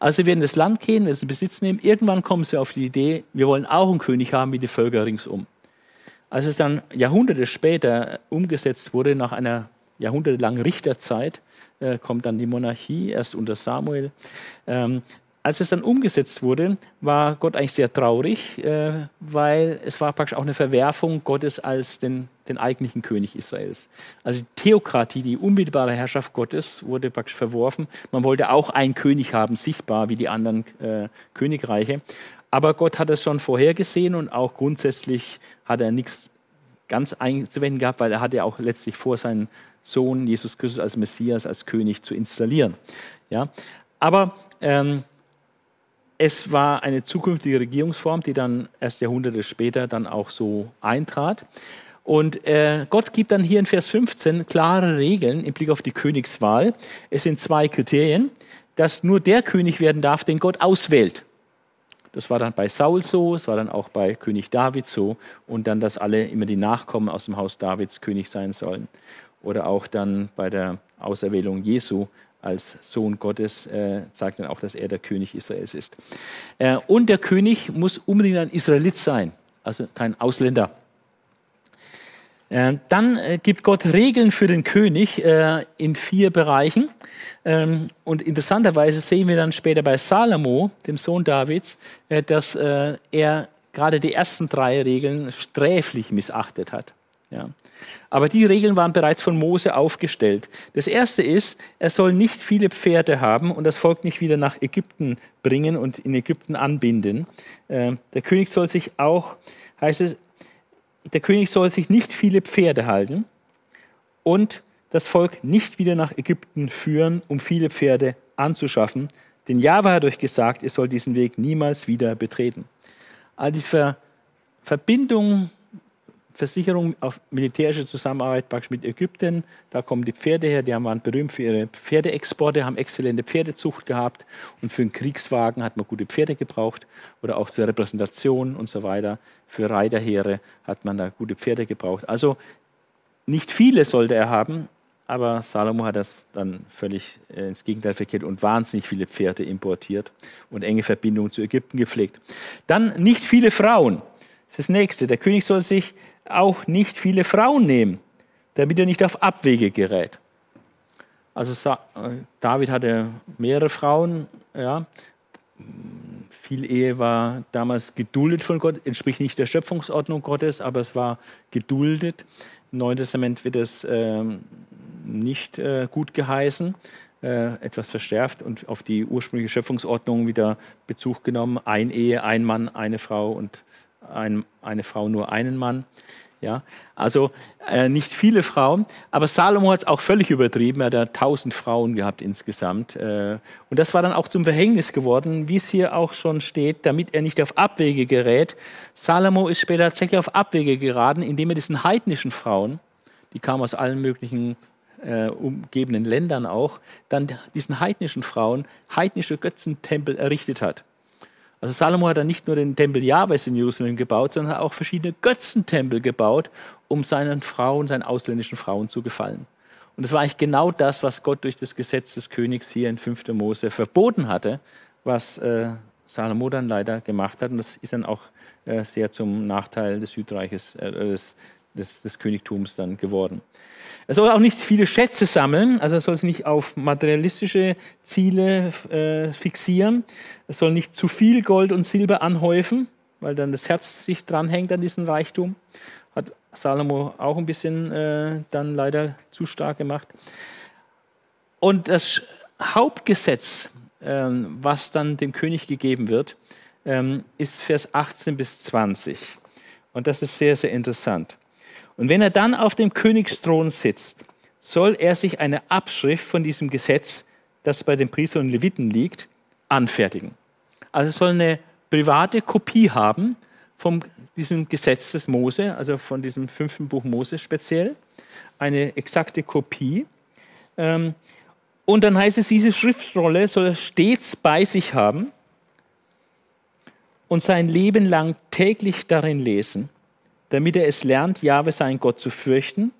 Also wir werden das Land gehen, wir es in Besitz nehmen, irgendwann kommen sie auf die Idee, wir wollen auch einen König haben wie die Völker ringsum. Als es dann Jahrhunderte später umgesetzt wurde, nach einer jahrhundertelangen Richterzeit, äh, kommt dann die Monarchie, erst unter Samuel. Ähm, als es dann umgesetzt wurde, war Gott eigentlich sehr traurig, äh, weil es war praktisch auch eine Verwerfung Gottes als den, den eigentlichen König Israels. Also die Theokratie, die unmittelbare Herrschaft Gottes, wurde praktisch verworfen. Man wollte auch einen König haben, sichtbar wie die anderen äh, Königreiche. Aber Gott hat es schon vorhergesehen und auch grundsätzlich hat er nichts ganz einzuwenden gehabt, weil er hatte ja auch letztlich vor, seinen Sohn Jesus Christus als Messias, als König zu installieren. Ja? Aber ähm, es war eine zukünftige Regierungsform, die dann erst Jahrhunderte später dann auch so eintrat. Und äh, Gott gibt dann hier in Vers 15 klare Regeln im Blick auf die Königswahl. Es sind zwei Kriterien, dass nur der König werden darf, den Gott auswählt. Das war dann bei Saul so, es war dann auch bei König David so und dann, dass alle immer die Nachkommen aus dem Haus Davids König sein sollen. Oder auch dann bei der Auserwählung Jesu als Sohn Gottes, äh, sagt dann auch, dass er der König Israels ist. Äh, und der König muss unbedingt ein Israelit sein, also kein Ausländer. Äh, dann äh, gibt Gott Regeln für den König äh, in vier Bereichen. Ähm, und interessanterweise sehen wir dann später bei Salomo, dem Sohn Davids, dass er gerade die ersten drei Regeln sträflich missachtet hat. Ja. Aber die Regeln waren bereits von Mose aufgestellt. Das erste ist, er soll nicht viele Pferde haben und das Volk nicht wieder nach Ägypten bringen und in Ägypten anbinden. Der König soll sich auch, heißt es, der König soll sich nicht viele Pferde halten und das Volk nicht wieder nach Ägypten führen, um viele Pferde anzuschaffen. Denn Jahwe hat euch gesagt, ihr sollt diesen Weg niemals wieder betreten. All die Ver Verbindung Versicherung auf militärische Zusammenarbeit praktisch mit Ägypten. Da kommen die Pferde her, die waren berühmt für ihre Pferdeexporte, haben exzellente Pferdezucht gehabt und für einen Kriegswagen hat man gute Pferde gebraucht oder auch zur Repräsentation und so weiter. Für Reiterheere hat man da gute Pferde gebraucht. Also nicht viele sollte er haben, aber Salomo hat das dann völlig äh, ins Gegenteil verkehrt und wahnsinnig viele Pferde importiert und enge Verbindungen zu Ägypten gepflegt. Dann nicht viele Frauen. Das ist das nächste. Der König soll sich auch nicht viele Frauen nehmen, damit er nicht auf Abwege gerät. Also äh, David hatte mehrere Frauen, ja. Viel Ehe war damals geduldet von Gott, entspricht nicht der Schöpfungsordnung Gottes, aber es war geduldet. Im Neuen Testament wird es äh, nicht äh, gut geheißen, äh, etwas verschärft und auf die ursprüngliche Schöpfungsordnung wieder Bezug genommen. Ein Ehe, ein Mann, eine Frau und ein, eine Frau nur einen Mann. Ja, also äh, nicht viele Frauen, aber Salomo hat es auch völlig übertrieben. Er hat ja tausend Frauen gehabt insgesamt. Äh, und das war dann auch zum Verhängnis geworden, wie es hier auch schon steht, damit er nicht auf Abwege gerät. Salomo ist später tatsächlich auf Abwege geraten, indem er diesen heidnischen Frauen, die kamen aus allen möglichen äh, umgebenden Ländern auch, dann diesen heidnischen Frauen heidnische Götzentempel errichtet hat. Also Salomo hat dann nicht nur den Tempel Jahwes in Jerusalem gebaut, sondern auch verschiedene Götzentempel gebaut, um seinen Frauen, seinen ausländischen Frauen zu gefallen. Und das war eigentlich genau das, was Gott durch das Gesetz des Königs hier in 5. Mose verboten hatte, was äh, Salomo dann leider gemacht hat. Und das ist dann auch äh, sehr zum Nachteil des Südreiches, äh, des, des, des Königtums dann geworden. Er soll auch nicht viele Schätze sammeln, also er soll sich nicht auf materialistische Ziele äh, fixieren. Er soll nicht zu viel Gold und Silber anhäufen. weil dann das Herz sich dranhängt an diesen Reichtum. Hat Salomo auch ein bisschen äh, dann leider zu stark gemacht. Und das Hauptgesetz, ähm, was dann dem König gegeben wird, ähm, ist Vers 18 bis 20. Und das ist sehr, sehr interessant. Und wenn er dann auf dem Königsthron sitzt, soll er sich eine Abschrift von diesem Gesetz, das bei den Priestern und Leviten liegt, anfertigen. Also soll eine private Kopie haben von diesem Gesetz des Mose, also von diesem fünften Buch Mose speziell, eine exakte Kopie. Ähm, und dann heißt es, diese Schriftrolle soll er stets bei sich haben und sein Leben lang täglich darin lesen, damit er es lernt, Jahwe sein Gott zu fürchten,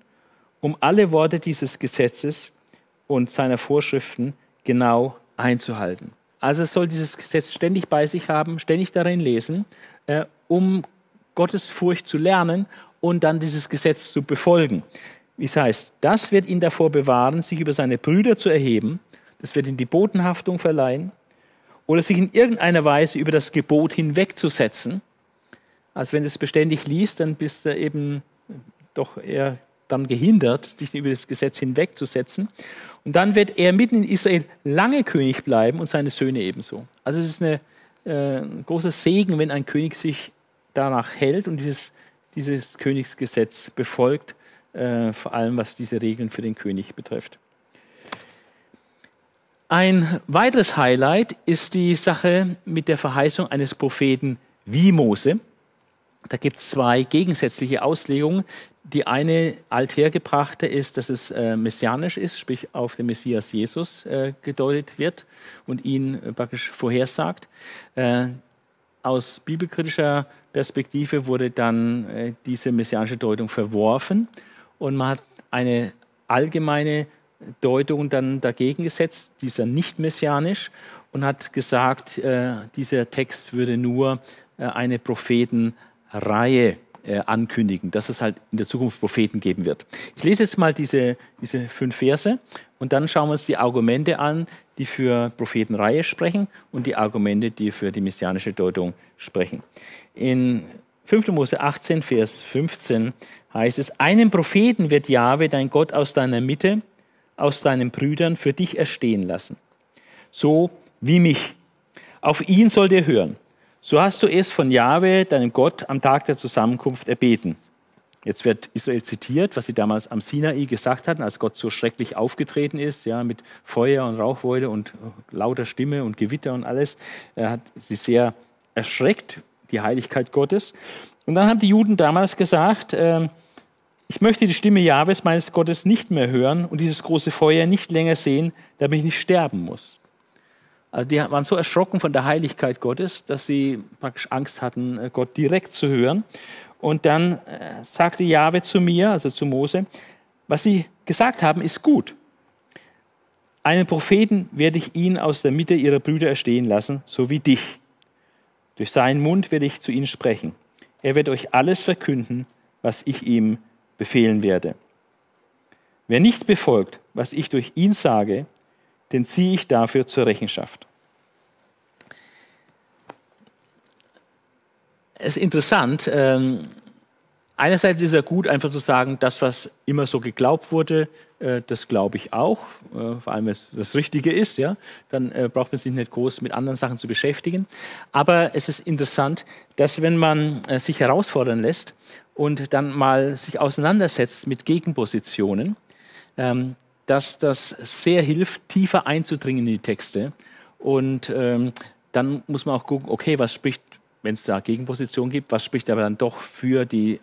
um alle Worte dieses Gesetzes und seiner Vorschriften genau einzuhalten. Also es soll dieses Gesetz ständig bei sich haben, ständig darin lesen, äh, um Gottes Furcht zu lernen und dann dieses Gesetz zu befolgen. Wie es heißt, das wird ihn davor bewahren, sich über seine Brüder zu erheben, das wird ihm die Botenhaftung verleihen oder sich in irgendeiner Weise über das Gebot hinwegzusetzen. Also wenn du es beständig liest, dann bist du eben doch eher dann gehindert, dich über das Gesetz hinwegzusetzen. Und dann wird er mitten in Israel lange König bleiben und seine Söhne ebenso. Also es ist eine, äh, ein großer Segen, wenn ein König sich danach hält und dieses, dieses Königsgesetz befolgt, äh, vor allem was diese Regeln für den König betrifft. Ein weiteres Highlight ist die Sache mit der Verheißung eines Propheten wie Mose. Da gibt es zwei gegensätzliche Auslegungen. Die eine althergebrachte ist, dass es äh, messianisch ist, sprich auf den Messias Jesus äh, gedeutet wird und ihn äh, praktisch vorhersagt. Äh, aus bibelkritischer Perspektive wurde dann äh, diese messianische Deutung verworfen und man hat eine allgemeine Deutung dann dagegen gesetzt, dieser nicht messianisch, und hat gesagt, äh, dieser Text würde nur eine Prophetenreihe äh, ankündigen, dass es halt in der Zukunft Propheten geben wird. Ich lese jetzt mal diese, diese fünf Verse und dann schauen wir uns die Argumente an, die für Prophetenreihe sprechen und die Argumente, die für die messianische Deutung sprechen. In 5. Mose 18, Vers 15 heißt es, einen Propheten wird Jahwe, dein Gott, aus deiner Mitte, aus deinen Brüdern für dich erstehen lassen. So wie mich. Auf ihn sollt ihr hören. So hast du es von Jahwe, deinem Gott, am Tag der Zusammenkunft erbeten. Jetzt wird Israel zitiert, was sie damals am Sinai gesagt hatten, als Gott so schrecklich aufgetreten ist, ja, mit Feuer und Rauchwolde und lauter Stimme und Gewitter und alles. Er hat sie sehr erschreckt, die Heiligkeit Gottes. Und dann haben die Juden damals gesagt, äh, ich möchte die Stimme Jahwes, meines Gottes, nicht mehr hören und dieses große Feuer nicht länger sehen, damit ich nicht sterben muss. Also die waren so erschrocken von der Heiligkeit Gottes, dass sie praktisch Angst hatten, äh, Gott direkt zu hören. Und dann äh, sagte Jahwe zu mir, also zu Mose, was sie gesagt haben, ist gut. Einen Propheten werde ich ihn aus der Mitte ihrer Brüder erstehen lassen, so wie dich. Durch seinen Mund werde ich zu ihnen sprechen. Er wird euch alles verkünden, was ich ihm befehlen werde. Wer nicht befolgt, was ich durch ihn sage, den ziehe ich dafür zur Rechenschaft. Es ist interessant. Ähm, einerseits ist es gut, einfach zu sagen, das, was immer so geglaubt wurde, äh, das glaube ich auch. Äh, vor allem, wenn es das Richtige ist, ja, dann äh, braucht man sich nicht groß mit anderen Sachen zu beschäftigen. Aber es ist interessant, dass wenn man sich herausfordern lässt und dann mal sich auseinandersetzt mit Gegenpositionen, ähm, dass das sehr hilft, tiefer einzudringen in die Texte. Und ähm, dann muss man auch gucken, okay, was spricht, wenn es da Gegenpositionen gibt, was spricht aber dann doch für die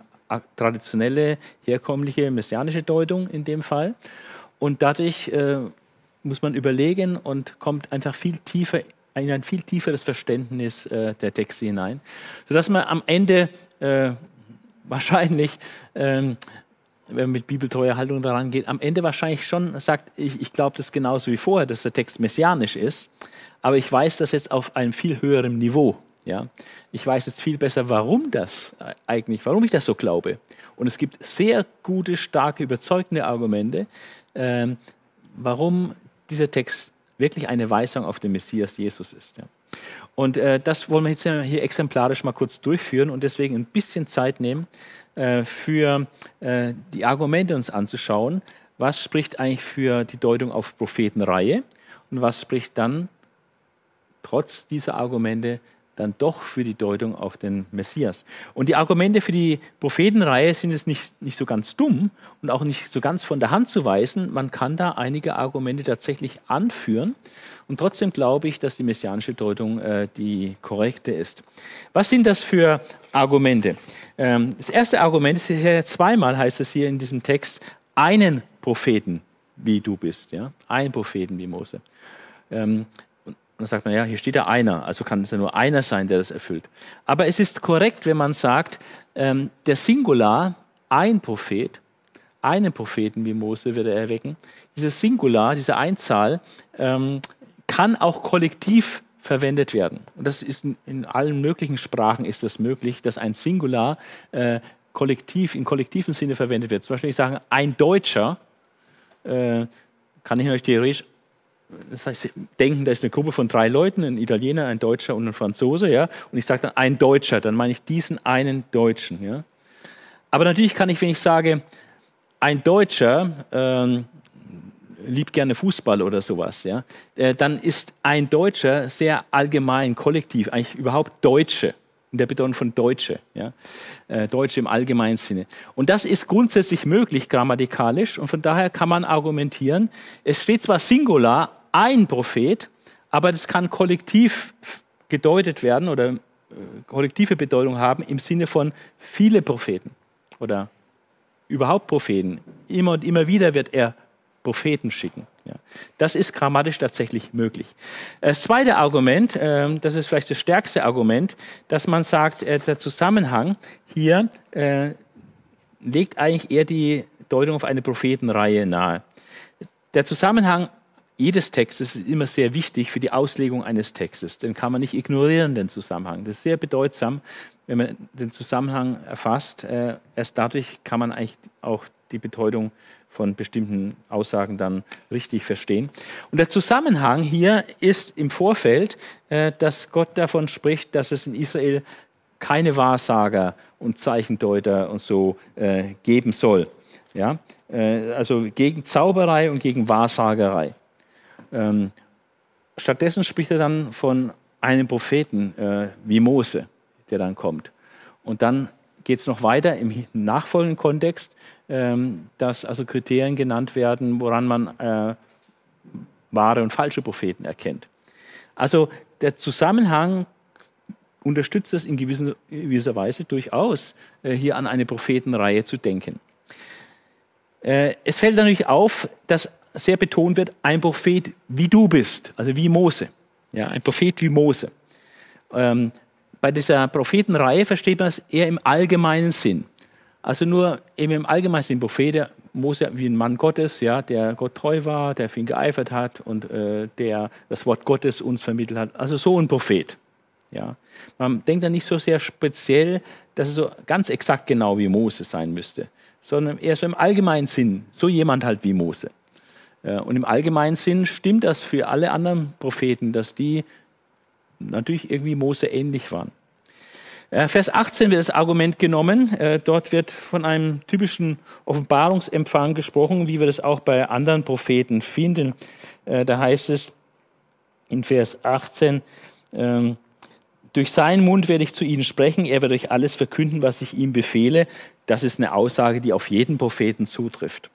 traditionelle, herkömmliche, messianische Deutung in dem Fall. Und dadurch äh, muss man überlegen und kommt einfach viel tiefer in ein viel tieferes Verständnis äh, der Texte hinein, sodass man am Ende äh, wahrscheinlich ähm, wenn man mit bibeltreuer Haltung daran geht, am Ende wahrscheinlich schon sagt, ich, ich glaube das genauso wie vorher, dass der Text messianisch ist, aber ich weiß das jetzt auf einem viel höheren Niveau. Ja? Ich weiß jetzt viel besser, warum das eigentlich, warum ich das so glaube. Und es gibt sehr gute, starke, überzeugende Argumente, ähm, warum dieser Text wirklich eine Weisung auf den Messias Jesus ist. Ja? Und äh, das wollen wir jetzt hier exemplarisch mal kurz durchführen und deswegen ein bisschen Zeit nehmen, äh, für äh, die Argumente uns anzuschauen. Was spricht eigentlich für die Deutung auf Prophetenreihe und was spricht dann trotz dieser Argumente dann doch für die Deutung auf den Messias. Und die Argumente für die Prophetenreihe sind jetzt nicht, nicht so ganz dumm und auch nicht so ganz von der Hand zu weisen. Man kann da einige Argumente tatsächlich anführen. Und trotzdem glaube ich, dass die messianische Deutung äh, die korrekte ist. Was sind das für Argumente? Ähm, das erste Argument ist ja zweimal, heißt es hier in diesem Text, einen Propheten wie du bist. Ja? Ein Propheten wie Mose. Ähm, und dann sagt man, ja, hier steht ja einer, also kann es ja nur einer sein, der das erfüllt. Aber es ist korrekt, wenn man sagt, ähm, der Singular, ein Prophet, einen Propheten wie Mose wird er erwecken. Dieses Singular, diese Einzahl, ähm, kann auch kollektiv verwendet werden. Und das ist in, allen möglichen Sprachen ist das möglich, dass ein Singular äh, kollektiv, in kollektiven Sinne verwendet wird. Zum Beispiel, ich sage, ein Deutscher äh, kann ich natürlich theoretisch das heißt, denken, da ist eine Gruppe von drei Leuten, ein Italiener, ein Deutscher und ein Franzose, ja, und ich sage dann ein Deutscher, dann meine ich diesen einen Deutschen, ja. Aber natürlich kann ich, wenn ich sage, ein Deutscher ähm, liebt gerne Fußball oder sowas, ja, äh, dann ist ein Deutscher sehr allgemein, kollektiv, eigentlich überhaupt Deutsche, in der Bedeutung von Deutsche, ja, äh, Deutsche im allgemeinen Sinne. Und das ist grundsätzlich möglich grammatikalisch und von daher kann man argumentieren, es steht zwar Singular, ein Prophet, aber das kann kollektiv gedeutet werden oder äh, kollektive Bedeutung haben im Sinne von viele Propheten oder überhaupt Propheten. Immer und immer wieder wird er Propheten schicken. Ja. Das ist grammatisch tatsächlich möglich. Das zweite Argument, äh, das ist vielleicht das stärkste Argument, dass man sagt, äh, der Zusammenhang hier äh, legt eigentlich eher die Deutung auf eine Prophetenreihe nahe. Der Zusammenhang jedes Textes ist immer sehr wichtig für die Auslegung eines Textes. Den kann man nicht ignorieren, den Zusammenhang. Das ist sehr bedeutsam, wenn man den Zusammenhang erfasst. Äh, erst dadurch kann man eigentlich auch die Bedeutung von bestimmten Aussagen dann richtig verstehen. Und der Zusammenhang hier ist im Vorfeld, äh, dass Gott davon spricht, dass es in Israel keine Wahrsager und Zeichendeuter und so äh, geben soll. Ja? also gegen Zauberei und gegen Wahrsagerei. Ähm, stattdessen spricht er dann von einem Propheten äh, wie Mose, der dann kommt. Und dann geht es noch weiter im nachfolgenden Kontext, ähm, dass also Kriterien genannt werden, woran man äh, wahre und falsche Propheten erkennt. Also der Zusammenhang unterstützt es in gewisser, gewisser Weise durchaus, äh, hier an eine Prophetenreihe zu denken. Äh, es fällt natürlich auf, dass sehr betont wird, ein Prophet wie du bist, also wie Mose. Ja, ein Prophet wie Mose. Ähm, bei dieser Prophetenreihe versteht man es eher im allgemeinen Sinn. Also nur eben im allgemeinen Sinn, Prophet, Mose wie ein Mann Gottes, ja, der Gott treu war, der für ihn geeifert hat und äh, der das Wort Gottes uns vermittelt hat. Also so ein Prophet. Ja. Man denkt da nicht so sehr speziell, dass es so ganz exakt genau wie Mose sein müsste, sondern eher so im allgemeinen Sinn, so jemand halt wie Mose. Äh, und im allgemeinen Sinn stimmt das für alle anderen Propheten, dass die natürlich irgendwie Mose ähnlich waren. Äh, Vers 18 wird das Argument genommen. Äh, dort wird von einem typischen Offenbarungsempfang gesprochen, wie wir das auch bei anderen Propheten finden. Da heißt es in Vers 18, ähm, durch seinen Mund werde ich zu ihnen sprechen, er wird euch alles verkünden, was ich ihm befehle. Das ist eine Aussage, die auf jeden Propheten zutrifft.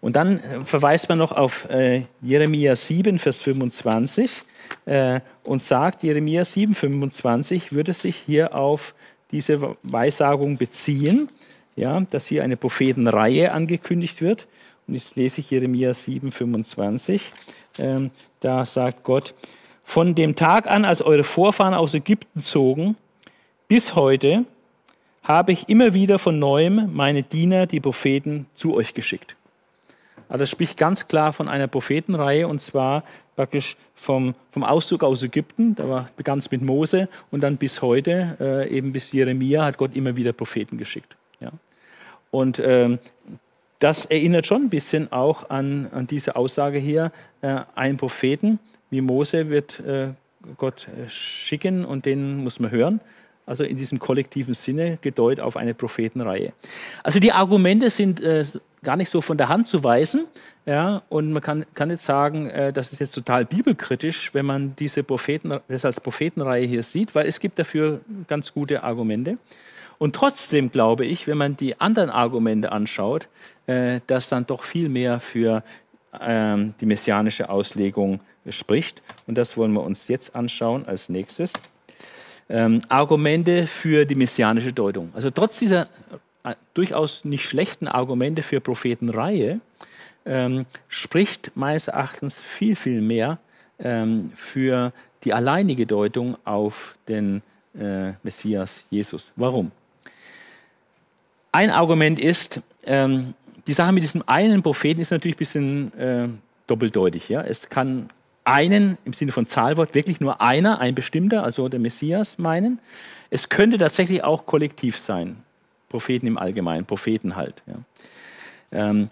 Und dann äh, verweist man noch auf äh, Jeremia 7, Vers 25 äh, und sagt, Jeremia 7, 25 würde sich hier auf diese Weissagung beziehen, ja, dass hier eine Prophetenreihe angekündigt wird. Und jetzt lese ich Jeremia 7, 25. Ähm, da sagt Gott, von dem Tag an, als eure Vorfahren aus Ägypten zogen, bis heute habe ich immer wieder von neuem meine Diener, die Propheten, zu euch geschickt. Also das spricht ganz klar von einer Prophetenreihe und zwar praktisch vom, vom Auszug aus Ägypten, da begann es mit Mose und dann bis heute, äh, eben bis Jeremia, hat Gott immer wieder Propheten geschickt. Ja. Und ähm, das erinnert schon ein bisschen auch an, an diese Aussage hier, äh, ein Propheten wie Mose wird äh, Gott äh, schicken und den muss man hören. Also in diesem kollektiven Sinne gedeutet auf eine Prophetenreihe. Also die Argumente sind äh, gar nicht so von der Hand zu weisen. Ja, und man kann, kann jetzt sagen, äh, das ist jetzt total bibelkritisch, wenn man diese Propheten, das als Prophetenreihe hier sieht, weil es gibt dafür ganz gute Argumente. Und trotzdem glaube ich, wenn man die anderen Argumente anschaut, äh, dass dann doch viel mehr für ähm, die messianische Auslegung spricht. Und das wollen wir uns jetzt anschauen als nächstes. Ähm, Argumente für die messianische Deutung. Also trotz dieser äh, durchaus nicht schlechten Argumente für Prophetenreihe ähm, spricht meines Erachtens viel, viel mehr ähm, für die alleinige Deutung auf den äh, Messias Jesus. Warum? Ein Argument ist, ähm, die Sache mit diesem einen Propheten ist natürlich ein bisschen äh, doppeldeutig. Ja? Es kann einen im Sinne von Zahlwort wirklich nur einer, ein bestimmter, also der Messias meinen. Es könnte tatsächlich auch kollektiv sein. Propheten im Allgemeinen, Propheten halt. Ja. Ähm,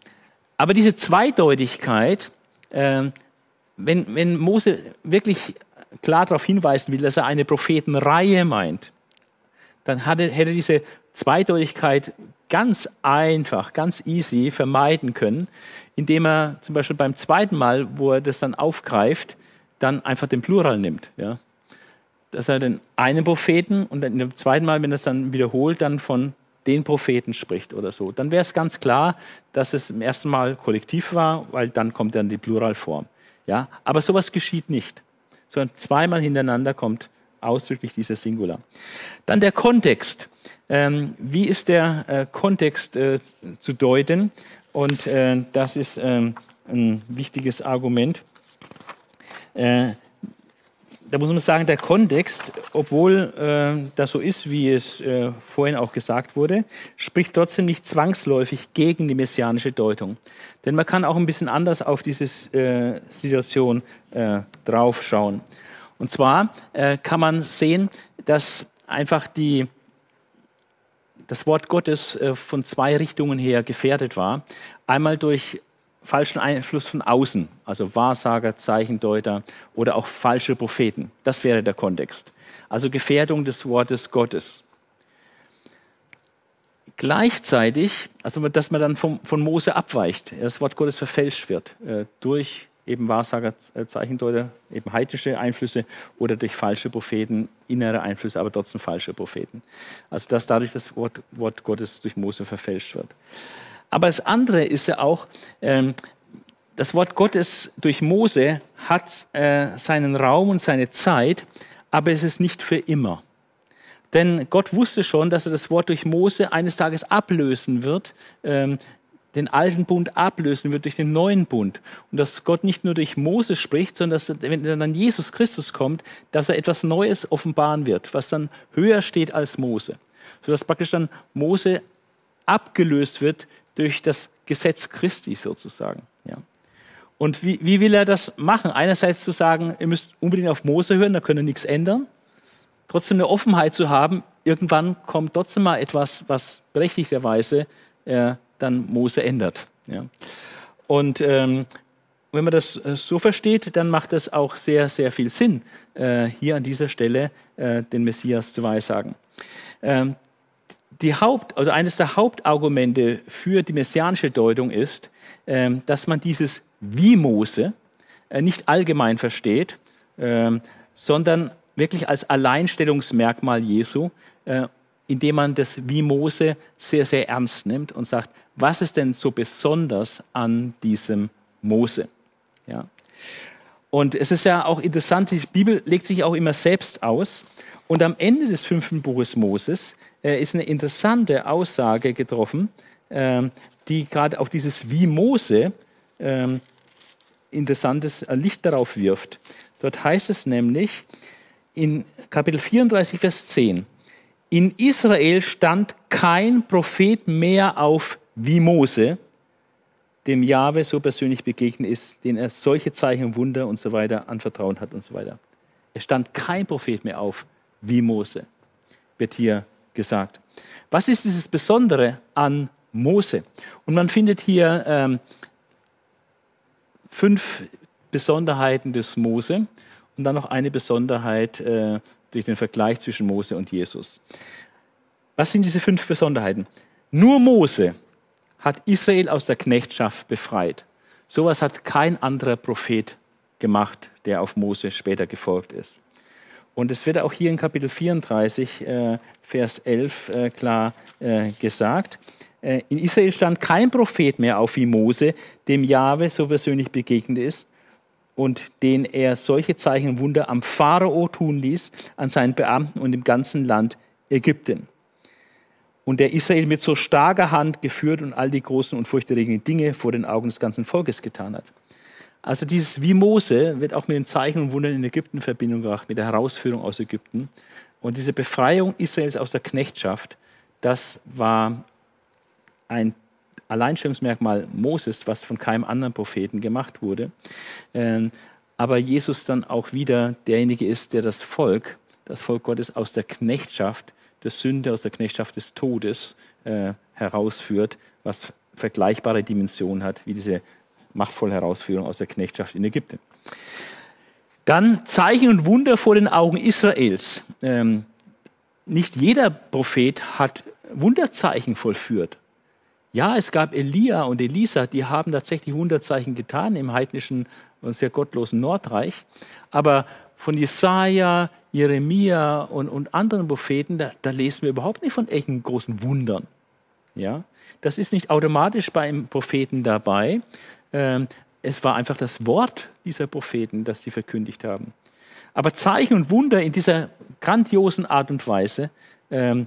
aber diese Zweideutigkeit, äh, wenn, wenn Mose wirklich klar darauf hinweisen will, dass er eine Prophetenreihe meint, dann hatte, hätte diese Zweideutigkeit ganz einfach, ganz easy vermeiden können, indem er zum Beispiel beim zweiten Mal, wo er das dann aufgreift, dann einfach den Plural nimmt. Ja? Dass er den einen Propheten und dann im zweiten Mal, wenn er es dann wiederholt, dann von den Propheten spricht oder so. Dann wäre es ganz klar, dass es im ersten Mal kollektiv war, weil dann kommt dann die Pluralform. Ja? Aber sowas geschieht nicht, sondern zweimal hintereinander kommt ausdrücklich dieser Singular. Dann der Kontext. Ähm, wie ist der äh, Kontext äh, zu deuten? Und äh, das ist ähm, ein wichtiges Argument. Äh, da muss man sagen, der Kontext, obwohl äh, das so ist, wie es äh, vorhin auch gesagt wurde, spricht trotzdem nicht zwangsläufig gegen die messianische Deutung. Denn man kann auch ein bisschen anders auf diese Situation draufschauen. Und zwar kann man sehen, dass einfach die, das Wort Gottes äh, von zwei Richtungen her gefährdet war. Einmal durch falschen Einfluss von außen, also Wahrsager, Zeichendeuter oder auch falsche Propheten. Das wäre der Kontext. Also Gefährdung des Wortes Gottes. Gleichzeitig, also dass man dann vom, von Mose abweicht, das Wort Gottes verfälscht wird äh, durch eben Wahrsager, Zeichendeuter, eben heidnische Einflüsse oder durch falsche Propheten, innere Einflüsse, aber trotzdem falsche Propheten. Also dass dadurch das Wort, Wort Gottes durch Mose verfälscht wird. Aber das andere ist ja auch, ähm, das Wort Gottes durch Mose hat äh, seinen Raum und seine Zeit, aber es ist nicht für immer. Denn Gott wusste schon, dass er das Wort durch Mose eines Tages ablösen wird, ähm, den alten Bund ablösen wird durch den neuen Bund. Und dass Gott nicht nur durch Mose spricht, sondern dass, wenn dann Jesus Christus kommt, dass er etwas Neues offenbaren wird, was dann höher steht als Mose. Sodass praktisch dann Mose abgelöst wird durch das Gesetz Christi sozusagen. Ja. Und wie, wie will er das machen? Einerseits zu sagen, ihr müsst unbedingt auf Mose hören, da könnt ihr nichts ändern. Trotzdem eine Offenheit zu haben, irgendwann kommt trotzdem mal etwas, was berechtigterweise äh, dann Mose ändert. Ja. Und ähm, wenn man das äh, so versteht, dann macht es auch sehr, sehr viel Sinn, äh, hier an dieser Stelle äh, den Messias zu weissagen. Ähm, die Haupt, also eines der Hauptargumente für die messianische Deutung ist, ähm, dass man dieses wie Mose äh, nicht allgemein versteht, ähm, sondern wirklich als Alleinstellungsmerkmal Jesu, äh, indem man das wie Mose sehr, sehr ernst nimmt und sagt, was ist denn so besonders an diesem Mose? Ja. Und es ist ja auch interessant, die Bibel legt sich auch immer selbst aus. Und am Ende des fünften Buches Moses äh, ist eine interessante Aussage getroffen, äh, die gerade auch dieses wie Mose äh, interessantes Licht darauf wirft. Dort heißt es nämlich in Kapitel 34, Vers 10, in Israel stand kein Prophet mehr auf wie Mose, dem Jahwe so persönlich begegnet ist, den er solche Zeichen, Wunder und so weiter anvertraut hat und so weiter. Es stand kein Prophet mehr auf wie Mose, wird hier gesagt. Was ist dieses Besondere an Mose? Und man findet hier ähm, fünf Besonderheiten des Mose. und dann noch eine Besonderheit äh, durch den Vergleich zwischen Mose und Jesus. Was sind diese fünf Besonderheiten? Nur Mose hat Israel aus der Knechtschaft befreit. Sowas hat kein anderer Prophet gemacht, der auf Mose später gefolgt ist. Und es wird auch hier in Kapitel 34, äh, Vers 11 äh, klar äh, gesagt. Äh, in Israel stand kein Prophet mehr auf wie Mose, dem Jahwe so persönlich begegnet ist und den er solche Zeichen und Wunder am Pharao tun ließ, an seinen Beamten und im ganzen Land Ägypten. Und der Israel mit so starker Hand geführt und all die großen und furchterregenden Dinge vor den Augen des ganzen Volkes getan hat. Also dieses wie Mose wird auch mit den Zeichen und Wundern in Ägypten in Verbindung gebracht, mit der Herausführung aus Ägypten. Und diese Befreiung Israels aus der Knechtschaft, das war ein Alleinstellungsmerkmal Moses, was von keinem anderen Propheten gemacht wurde. Ähm, aber Jesus dann auch wieder derjenige ist, der das Volk, das Volk Gottes aus der Knechtschaft der Sünde, aus der Knechtschaft des Todes äh, herausführt, was vergleichbare Dimensionen hat wie diese machtvolle Herausführung aus der Knechtschaft in Ägypten. Dann Zeichen und Wunder vor den Augen Israels. Ähm, nicht jeder Prophet hat Wunderzeichen vollführt. Ja, es gab Elia und Elisa, die haben tatsächlich Wunderzeichen getan im heidnischen und sehr gottlosen Nordreich. Aber von Jesaja, Jeremia und, und anderen Propheten, da, da, lesen wir überhaupt nicht von echten großen Wundern. Ja? Das ist nicht automatisch beim Propheten dabei. Ähm, es war einfach das Wort dieser Propheten, das sie verkündigt haben. Aber Zeichen und Wunder in dieser grandiosen Art und Weise, ähm,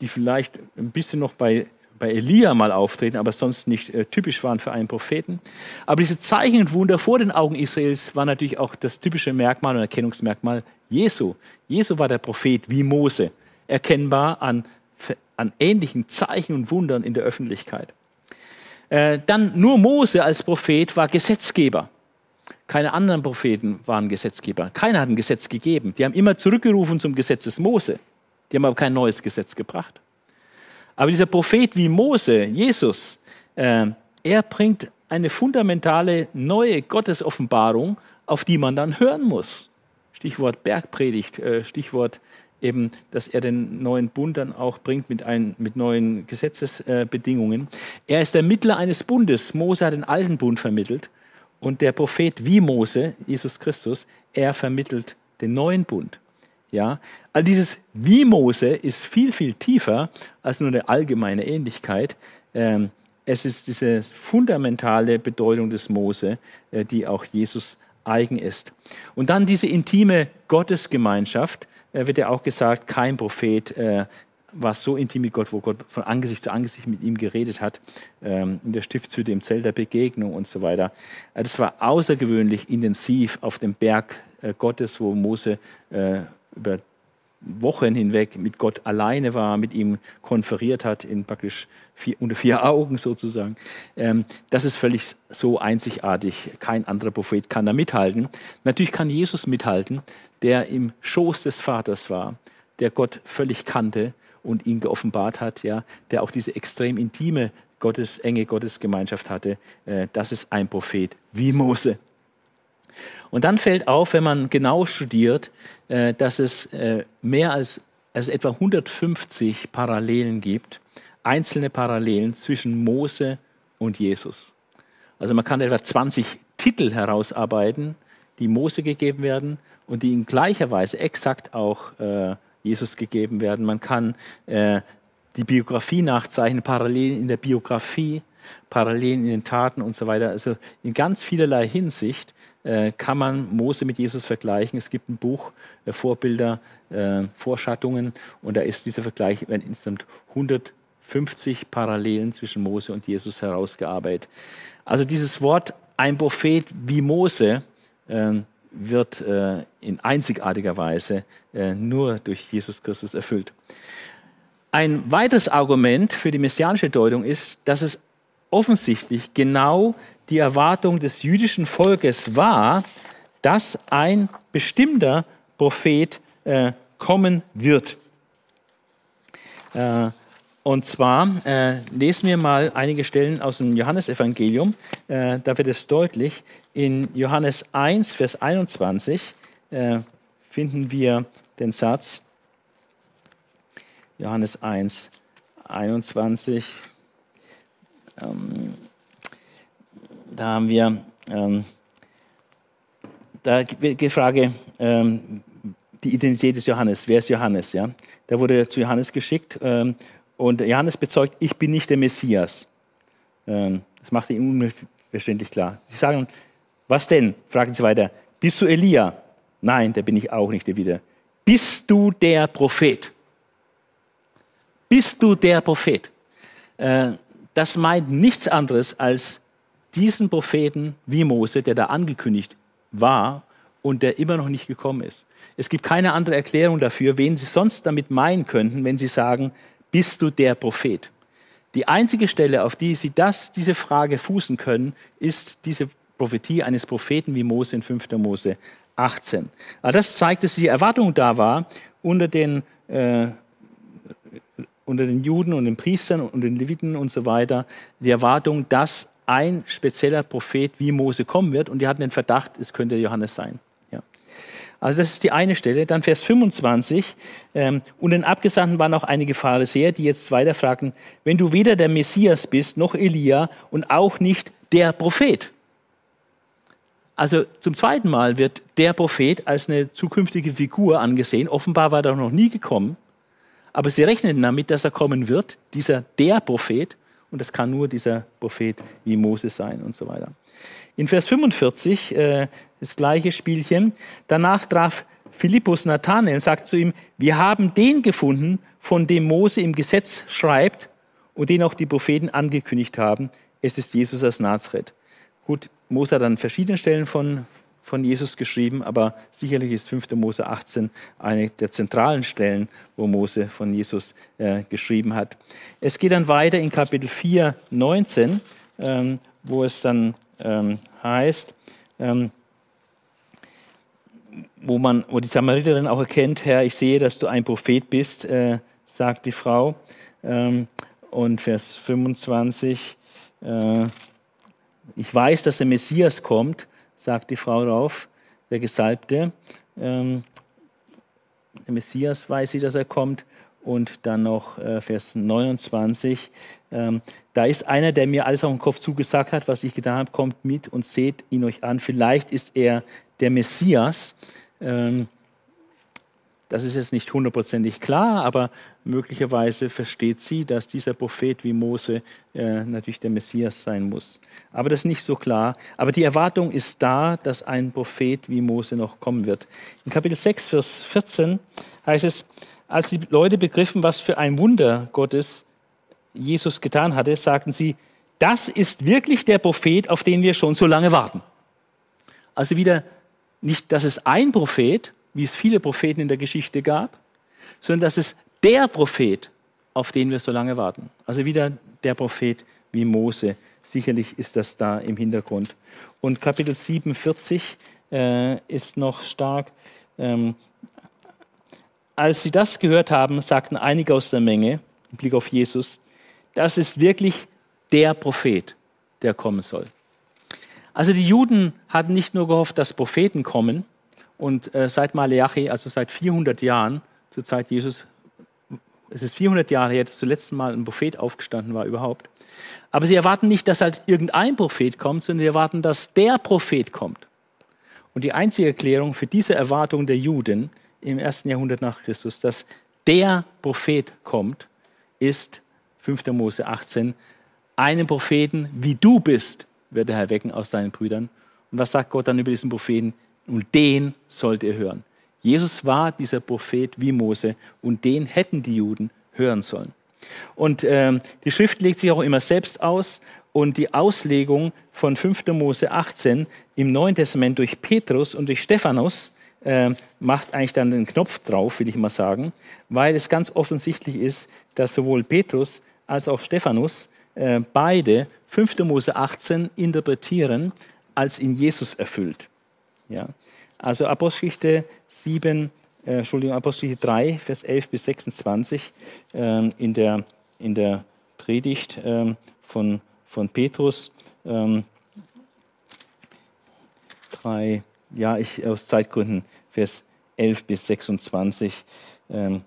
die vielleicht ein bisschen noch bei, bei Elia mal auftreten, aber sonst nicht äh, typisch waren für einen Propheten. Aber diese Zeichen und Wunder vor den Augen Israels war natürlich auch das typische Merkmal und Erkennungsmerkmal Jesu. Jesu war der Prophet wie Mose, erkennbar an, an ähnlichen Zeichen und Wundern in der Öffentlichkeit. Äh, dann nur Mose als Prophet war Gesetzgeber. Keine anderen Propheten waren Gesetzgeber. Keiner hat ein Gesetz gegeben. Die haben immer zurückgerufen zum Gesetz des Mose. Die haben aber kein neues Gesetz gebracht. Aber dieser Prophet wie Mose, Jesus, äh, er bringt eine fundamentale neue Gottesoffenbarung, auf die man dann hören muss. Stichwort Bergpredigt, äh, Stichwort eben, dass er den neuen Bund dann auch bringt mit, ein, mit neuen Gesetzesbedingungen. er ist der Mittler eines Bundes. Mose hat den alten Bund vermittelt und der Prophet wie Mose, Jesus Christus, er vermittelt den neuen Bund. Ja, all dieses wie Mose ist viel, viel tiefer als nur eine allgemeine Ähnlichkeit. Ähm, es ist diese fundamentale Bedeutung des Mose, äh, die auch Jesus eigen ist. Und dann diese intime Gottesgemeinschaft, äh, wird ja auch gesagt, kein Prophet äh, war so intim mit Gott, wo Gott von Angesicht zu Angesicht mit ihm geredet hat, ähm, in der Stiftshütte, im Zelt der Begegnung und so weiter. Äh, das war außergewöhnlich intensiv auf dem Berg äh, Gottes, wo Mose äh, über Wochen hinweg mit Gott alleine war, mit ihm konferiert hat, in praktisch vier, unter vier Augen sozusagen. Ähm, das ist völlig so einzigartig. Kein anderer Prophet kann da mithalten. Natürlich kann Jesus mithalten, der im Schoß des Vaters war, der Gott völlig kannte und ihn geoffenbart hat, ja, der auch diese extrem intime Gottes, enge Gottesgemeinschaft hatte. Äh, das ist ein Prophet wie Mose. Und dann fällt auf, wenn man genau studiert, äh, dass es äh, mehr als also etwa 150 Parallelen gibt, einzelne Parallelen zwischen Mose und Jesus. Also man kann etwa 20 Titel herausarbeiten, die Mose gegeben werden und die in gleicher Weise exakt auch äh, Jesus gegeben werden. Man kann äh, die Biografie nachzeichnen, Parallelen in der Biografie, Parallelen in den Taten und so weiter. Also in ganz vielerlei Hinsicht kann man Mose mit Jesus vergleichen. Es gibt ein Buch, äh, Vorbilder, äh, Vorschattungen, und da ist dieser Vergleich werden insgesamt 150 Parallelen zwischen Mose und Jesus herausgearbeitet. Also dieses Wort, ein Prophet wie Mose, ähm, wird in einzigartiger Weise nur durch Jesus Christus erfüllt. Ein weiteres Argument für die messianische Deutung ist, dass es offensichtlich genau die Erwartung des jüdischen Volkes war, dass ein bestimmter Prophet äh, kommen wird. Äh, Und zwar äh, lesen wir mal einige Stellen aus dem Johannesevangelium. Äh, da wird es deutlich. In Johannes 1, Vers 21 äh, finden wir den Satz. Johannes 1, 21. Ähm, da haben wir ähm, da die Frage, ähm, die Identität des Johannes. Wer ist Johannes? Ja? Da wurde er zu Johannes geschickt ähm, und Johannes bezeugt, ich bin nicht der Messias. Ähm, das macht ihn unverständlich klar. Sie sagen, was denn? Fragen sie weiter. Bist du Elia? Nein, der bin ich auch nicht wieder. Bist du der Prophet? Bist du der Prophet? Äh, das meint nichts anderes als diesen Propheten wie Mose, der da angekündigt war und der immer noch nicht gekommen ist. Es gibt keine andere Erklärung dafür, wen Sie sonst damit meinen könnten, wenn Sie sagen, bist du der Prophet? Die einzige Stelle, auf die Sie das, diese Frage fußen können, ist diese Prophetie eines Propheten wie Mose in 5. Mose 18. Aber das zeigt, dass die Erwartung da war unter den, äh, unter den Juden und den Priestern und den Leviten und so weiter, die Erwartung, dass ein spezieller Prophet wie Mose kommen wird und die hatten den Verdacht, es könnte Johannes sein. Ja. Also das ist die eine Stelle. Dann Vers 25. Ähm, und den Abgesandten waren auch einige Pharisäer, die jetzt weiter fragten, wenn du weder der Messias bist, noch Elia und auch nicht der Prophet. Also zum zweiten Mal wird der Prophet als eine zukünftige Figur angesehen. Offenbar war er noch nie gekommen. Aber sie rechneten damit, dass er kommen wird, dieser der Prophet und das kann nur dieser Prophet wie Mose sein und so weiter. In Vers 45 äh, das gleiche Spielchen. Danach traf Philippus Nathanael und sagte zu ihm, wir haben den gefunden, von dem Mose im Gesetz schreibt und den auch die Propheten angekündigt haben. Es ist Jesus aus Nazareth. Gut, Mose hat an verschiedenen Stellen von von Jesus geschrieben, aber sicherlich ist 5. Mose 18 eine der zentralen Stellen, wo Mose von Jesus äh, geschrieben hat. Es geht dann weiter in Kapitel 4, 19, ähm, wo es dann ähm, heißt, ähm, wo, man, wo die Samariterin auch erkennt, Herr, ich sehe, dass du ein Prophet bist, äh, sagt die Frau. Ähm, und Vers 25, äh, ich weiß, dass der Messias kommt sagt die Frau darauf, der Gesalbte. Ähm, der Messias weiß sie, dass er kommt. Und dann noch äh, Vers 29. Ähm, da ist einer, der mir alles auf den Kopf zugesagt hat, was ich getan habe, kommt mit und seht ihn euch an. Vielleicht ist er der Messias. Ähm, das ist jetzt nicht hundertprozentig klar, aber möglicherweise versteht sie, dass dieser Prophet wie Mose äh, natürlich der Messias sein muss. Aber das ist nicht so klar. Aber die Erwartung ist da, dass ein Prophet wie Mose noch kommen wird. In Kapitel 6, Vers 14 heißt es, als die Leute begriffen, was für ein Wunder Gottes Jesus getan hatte, sagten sie, das ist wirklich der Prophet, auf den wir schon so lange warten. Also wieder nicht, dass es ein Prophet, wie es viele Propheten in der Geschichte gab, sondern dass es der Prophet, auf den wir so lange warten. Also wieder der Prophet wie Mose. Sicherlich ist das da im Hintergrund. Und Kapitel 47 äh, ist noch stark. Ähm, als sie das gehört haben, sagten einige aus der Menge, im Blick auf Jesus, das ist wirklich der Prophet, der kommen soll. Also die Juden hatten nicht nur gehofft, dass Propheten kommen, und äh, seit Maleachi, also seit 400 Jahren, zur Zeit Jesus, es ist 400 Jahre her, dass zuletzt Mal ein Prophet aufgestanden war überhaupt. Aber sie erwarten nicht, dass halt irgendein Prophet kommt, sondern sie erwarten, dass der Prophet kommt. Und die einzige Erklärung für diese Erwartung der Juden im ersten Jahrhundert nach Christus, dass der Prophet kommt, ist 5. Mose 18. Einen Propheten, wie du bist, wird der Herr wecken aus deinen Brüdern. Und was sagt Gott dann über diesen Propheten? Und den sollt ihr hören. Jesus war dieser Prophet wie Mose und den hätten die Juden hören sollen. Und ähm, die Schrift legt sich auch immer selbst aus und die Auslegung von 5. Mose 18 im Neuen Testament durch Petrus und durch Stephanus äh, macht eigentlich dann den Knopf drauf, will ich mal sagen, weil es ganz offensichtlich ist, dass sowohl Petrus als auch Stephanus äh, beide 5. Mose 18 interpretieren als in Jesus erfüllt. Ja? Also Apostelgeschichte 7, äh, Entschuldigung, Apostelgeschichte 3, Vers 11 bis 26 äh, in der in der Predigt ähm, von, von Petrus. Ähm, drei, ja, ich aus Zeitgründen, Vers 11 bis 26. Ähm,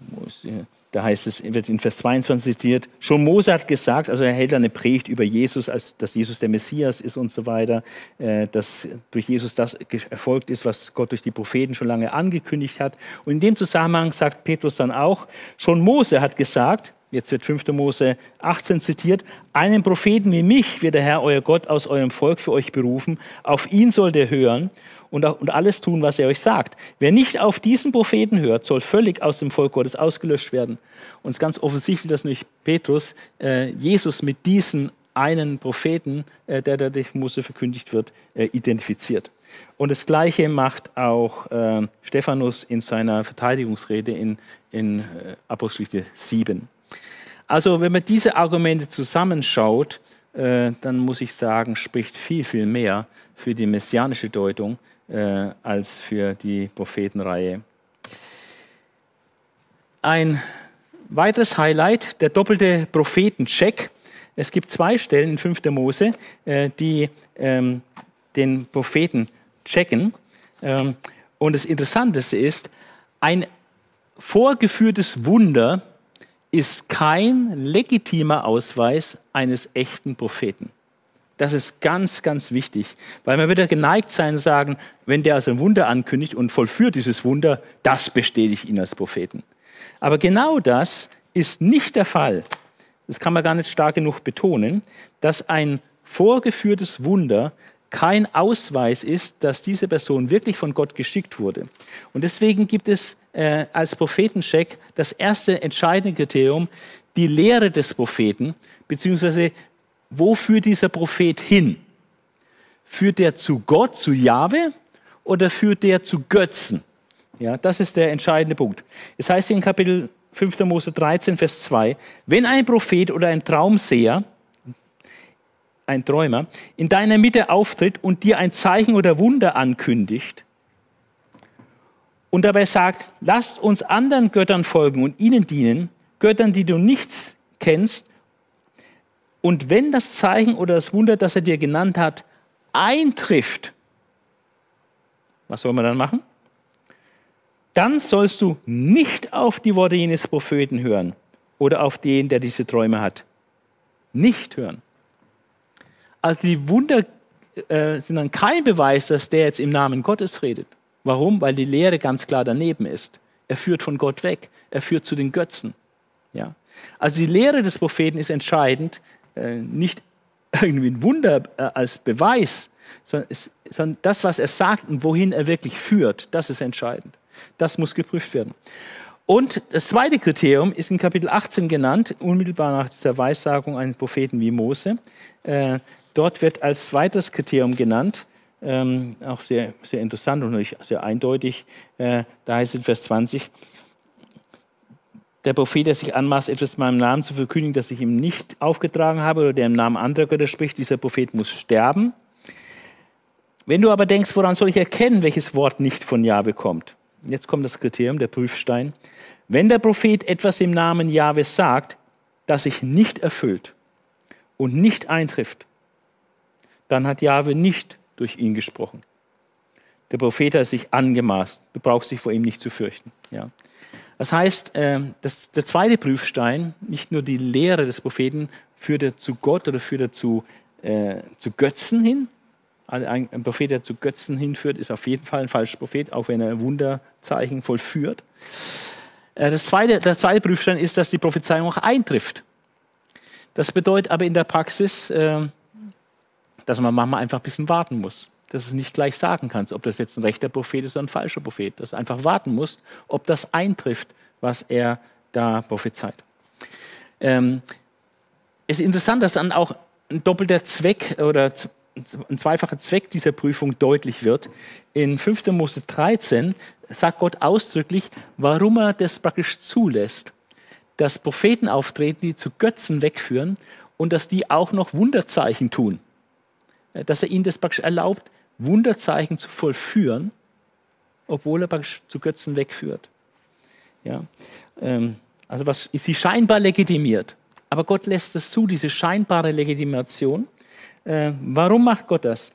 wo ist hier? Da heißt es, wird in Vers 22 zitiert, schon Mose hat gesagt, also er hält eine Predigt über Jesus, als dass Jesus der Messias ist und so weiter, äh, dass durch Jesus das erfolgt ist, was Gott durch die Propheten schon lange angekündigt hat. Und in dem Zusammenhang sagt Petrus dann auch, schon Mose hat gesagt, jetzt wird 5. Mose 18 zitiert, einen Propheten wie mich wird der Herr, euer Gott, aus eurem Volk für euch berufen, auf ihn sollt ihr hören und, und alles tun, was er euch sagt. Wer nicht auf diesen Propheten hört, soll völlig aus dem Volk Gottes ausgelöscht werden. Und es ist ganz offensichtlich, dass nämlich Petrus äh, Jesus mit diesen einen Propheten, äh, der durch Mose verkündigt wird, äh, identifiziert. Und das Gleiche macht auch äh, Stephanus in seiner Verteidigungsrede in, in äh, Apostelgeschichte 7. Also wenn man diese Argumente zusammenschaut, äh, dann muss ich sagen, spricht viel, viel mehr für die messianische Deutung äh, als für die Prophetenreihe. Ein weiteres Highlight, der doppelte Prophetencheck. Es gibt zwei Stellen in 5. Mose, äh, die ähm, den Propheten checken. Ähm, und das Interessanteste ist, ein vorgeführtes Wunder ist kein legitimer Ausweis eines echten Propheten. Das ist ganz, ganz wichtig, weil man wird ja geneigt sein, sagen, wenn der also ein Wunder ankündigt und vollführt dieses Wunder, das bestätigt ihn als Propheten. Aber genau das ist nicht der Fall. Das kann man gar nicht stark genug betonen, dass ein vorgeführtes Wunder kein Ausweis ist, dass diese Person wirklich von Gott geschickt wurde. Und deswegen gibt es äh, als Prophetencheck das erste entscheidende Kriterium, die Lehre des Propheten, beziehungsweise wo führt dieser Prophet hin? Führt der zu Gott, zu Jahwe oder führt der zu Götzen? Ja, das ist der entscheidende Punkt. Es heißt in Kapitel 5. Mose 13, Vers 2, wenn ein Prophet oder ein Traumseher, ein Träumer, in deiner Mitte auftritt und dir ein Zeichen oder Wunder ankündigt und dabei sagt, lasst uns anderen Göttern folgen und ihnen dienen, Göttern, die du nichts kennst und wenn das Zeichen oder das Wunder, das er dir genannt hat, eintrifft, was soll man dann machen? Dann sollst du nicht auf die Worte jenes Propheten hören oder auf den, der diese Träume hat. Nicht hören. Also die Wunder äh, sind dann kein Beweis, dass der jetzt im Namen Gottes redet. Warum? Weil die Lehre ganz klar daneben ist. Er führt von Gott weg. Er führt zu den Götzen. Ja. Also die Lehre des Propheten ist entscheidend, nicht irgendwie ein Wunder äh, als Beweis, sondern das, was er sagt und wohin er wirklich führt, das ist entscheidend. Das muss geprüft werden. Und das zweite Kriterium ist in Kapitel 18 genannt, unmittelbar nach dieser Weissagung eines Propheten wie Mose. Äh, dort wird als zweites Kriterium genannt, ähm, auch sehr, sehr interessant und sehr eindeutig, äh, da heißt es in Vers 20, der Prophet, der sich anmaßt, etwas in meinem Namen zu verkündigen, das ich ihm nicht aufgetragen habe oder der im Namen anderer Götter spricht, dieser Prophet muss sterben. Wenn du aber denkst, woran soll ich erkennen, welches Wort nicht von Jahwe kommt? Jetzt kommt das Kriterium, der Prüfstein. Wenn der Prophet etwas im Namen Jahwe sagt, das sich nicht erfüllt und nicht eintrifft, dann hat Jahwe nicht durch ihn gesprochen. Der Prophet hat sich angemaßt. Du brauchst dich vor ihm nicht zu fürchten. Ja. Das heißt, ähm, das, der zweite Prüfstein, nicht nur die Lehre des Propheten, führt er zu Gott oder führt er zu, äh, zu Götzen hin. Ein, ein Prophet, der zu Götzen hinführt, ist auf jeden Fall ein falscher Prophet, auch wenn er Wunderzeichen vollführt. Äh, das zweite, der zweite Prüfstein ist, dass die Prophezeiung auch eintrifft. Das bedeutet aber in der Praxis, äh, dass man manchmal einfach ein bisschen warten muss dass du nicht gleich sagen kannst, ob das jetzt ein rechter Prophet ist oder ein falscher Prophet. Dass du einfach warten musst, ob das eintrifft, was er da prophezeit. Ähm, es ist interessant, dass dann auch ein doppelter Zweck oder ein zweifacher Zweck dieser Prüfung deutlich wird. In 5. Mose 13 sagt Gott ausdrücklich, warum er das praktisch zulässt, dass Propheten auftreten, die zu Götzen wegführen und dass die auch noch Wunderzeichen tun. Dass er ihnen das praktisch erlaubt, Wunderzeichen zu vollführen, obwohl er zu Götzen wegführt. Ja, ähm, Also was ist sie scheinbar legitimiert. Aber Gott lässt es zu, diese scheinbare Legitimation. Äh, warum macht Gott das?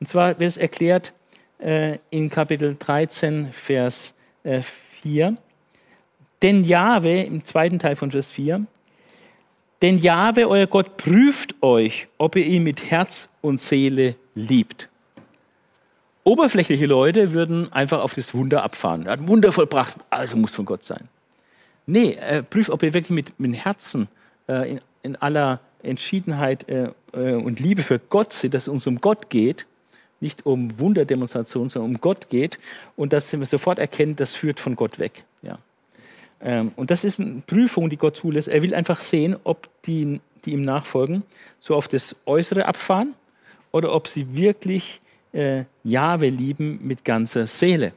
Und zwar wird es erklärt äh, in Kapitel 13, Vers äh, 4. Denn Jahwe, im zweiten Teil von Vers 4, denn Jahwe, euer Gott, prüft euch, ob ihr ihn mit Herz und Seele liebt. Oberflächliche Leute würden einfach auf das Wunder abfahren. Er hat ein Wunder vollbracht, also muss von Gott sein. Nee, er prüft, ob ihr wirklich mit, mit Herzen äh, in, in, aller Entschiedenheit äh, äh, und Liebe für Gott seht, dass es uns um Gott geht, nicht um Wunderdemonstrationen, sondern um Gott geht und dass wir sofort erkennen, das führt von Gott weg. Ja. Ähm, und das ist eine Prüfung, die Gott zulässt. Er will einfach sehen, ob die, die ihm nachfolgen, so auf das Äußere abfahren oder ob sie wirklich äh, Jahwe lieben mit ganzer Seele.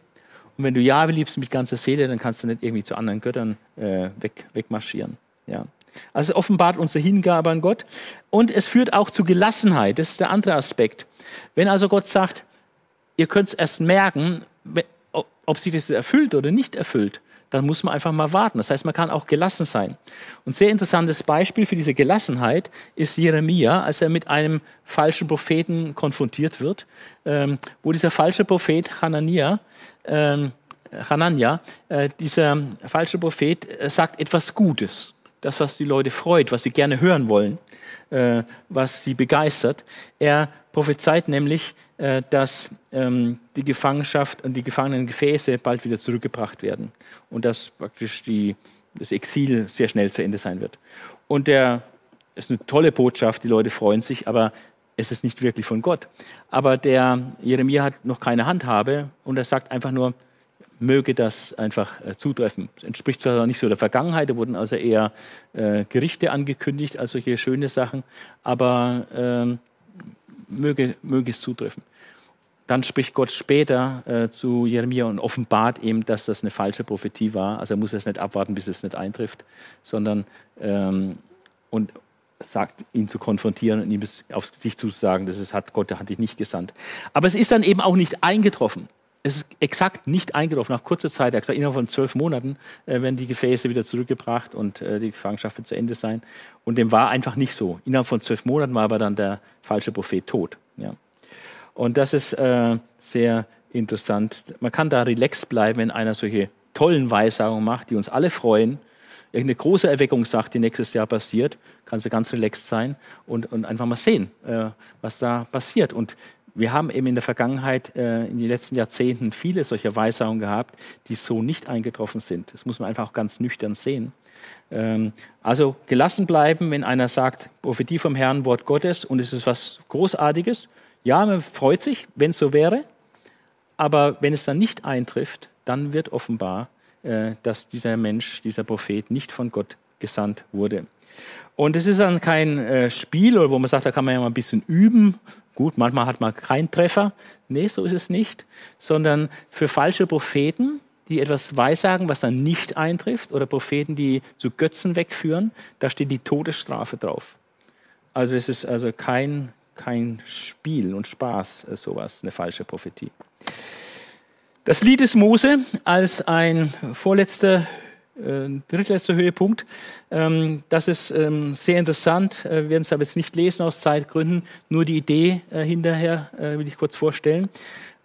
Und wenn du Jahwe liebst mit ganzer Seele, dann kannst du nicht irgendwie zu anderen Göttern äh, weg, wegmarschieren. Ja. Also offenbart unsere Hingabe an Gott und es führt auch zu Gelassenheit. Das ist der andere Aspekt. Wenn also Gott sagt, ihr könnt es erst merken, ob sich das erfüllt oder nicht erfüllt, dann muss man einfach mal warten. Das heißt, man kann auch gelassen sein. Und sehr interessantes Beispiel für diese Gelassenheit ist Jeremia, als er mit einem falschen Propheten konfrontiert wird, ähm, wo dieser falsche Prophet Hanania, ähm, Hanania, äh, dieser falsche Prophet äh, sagt etwas Gutes das, was die Leute freut, was sie gerne hören wollen, äh, was sie begeistert. Er prophezeit nämlich, dass ähm, die Gefangenschaft und die gefangenen Gefäße bald wieder zurückgebracht werden und dass praktisch die, das Exil sehr schnell zu Ende sein wird. Und der ist eine tolle Botschaft, die Leute freuen sich, aber es ist nicht wirklich von Gott. Aber der Jeremia hat noch keine Handhabe und er sagt einfach nur, möge das einfach äh, zutreffen. Das entspricht zwar nicht so der Vergangenheit, da wurden also eher äh, Gerichte angekündigt als solche schöne Sachen, aber äh, möge, möge es zutreffen. Dann spricht Gott später äh, zu Jeremia und offenbart ihm, dass das eine falsche Prophetie war. Also er muss es nicht abwarten, bis es nicht eintrifft, sondern ähm, und sagt, ihn zu konfrontieren und ihm aufs Gesicht zu sagen, das ist, hat Gott hat dich nicht gesandt. Aber es ist dann eben auch nicht eingetroffen es ist exakt nicht eingetroffen. Nach kurzer Zeit, er hat gesagt, innerhalb von zwölf Monaten äh, werden die Gefäße wieder zurückgebracht und äh, die Gefangenschaft wird zu Ende sein. Und dem war einfach nicht so. Innerhalb von zwölf Monaten war aber dann der falsche Prophet tot. Ja. Und das ist äh, sehr interessant. Man kann da relaxed bleiben, wenn einer solche tollen Weissagungen macht, die uns alle freuen. Irgendeine große Erweckung sagt, die nächstes Jahr passiert, kannst du ganz relaxed sein und, und einfach mal sehen, äh, was da passiert. Und wir haben eben in der Vergangenheit, äh, in den letzten Jahrzehnten, viele solcher Weissagungen gehabt, die so nicht eingetroffen sind. Das muss man einfach auch ganz nüchtern sehen. Ähm, also gelassen bleiben, wenn einer sagt, Prophetie vom Herrn, Wort Gottes und es ist was Großartiges. Ja, man freut sich, wenn es so wäre. Aber wenn es dann nicht eintrifft, dann wird offenbar, äh, dass dieser Mensch, dieser Prophet nicht von Gott gesandt wurde. Und es ist dann kein äh, Spiel, wo man sagt, da kann man ja mal ein bisschen üben Gut, manchmal hat man keinen Treffer. Nee, so ist es nicht. Sondern für falsche Propheten, die etwas weissagen, was dann nicht eintrifft, oder Propheten, die zu Götzen wegführen, da steht die Todesstrafe drauf. Also es ist also kein, kein Spiel und Spaß, äh, sowas, eine falsche Prophetie. Das Lied des Mose als ein vorletzter äh, drittletzter Höhepunkt. Ähm, das ist ähm, sehr interessant. Äh, wir werden es aber jetzt nicht lesen aus Zeitgründen. Nur die Idee äh, hinterher will ich kurz vorstellen.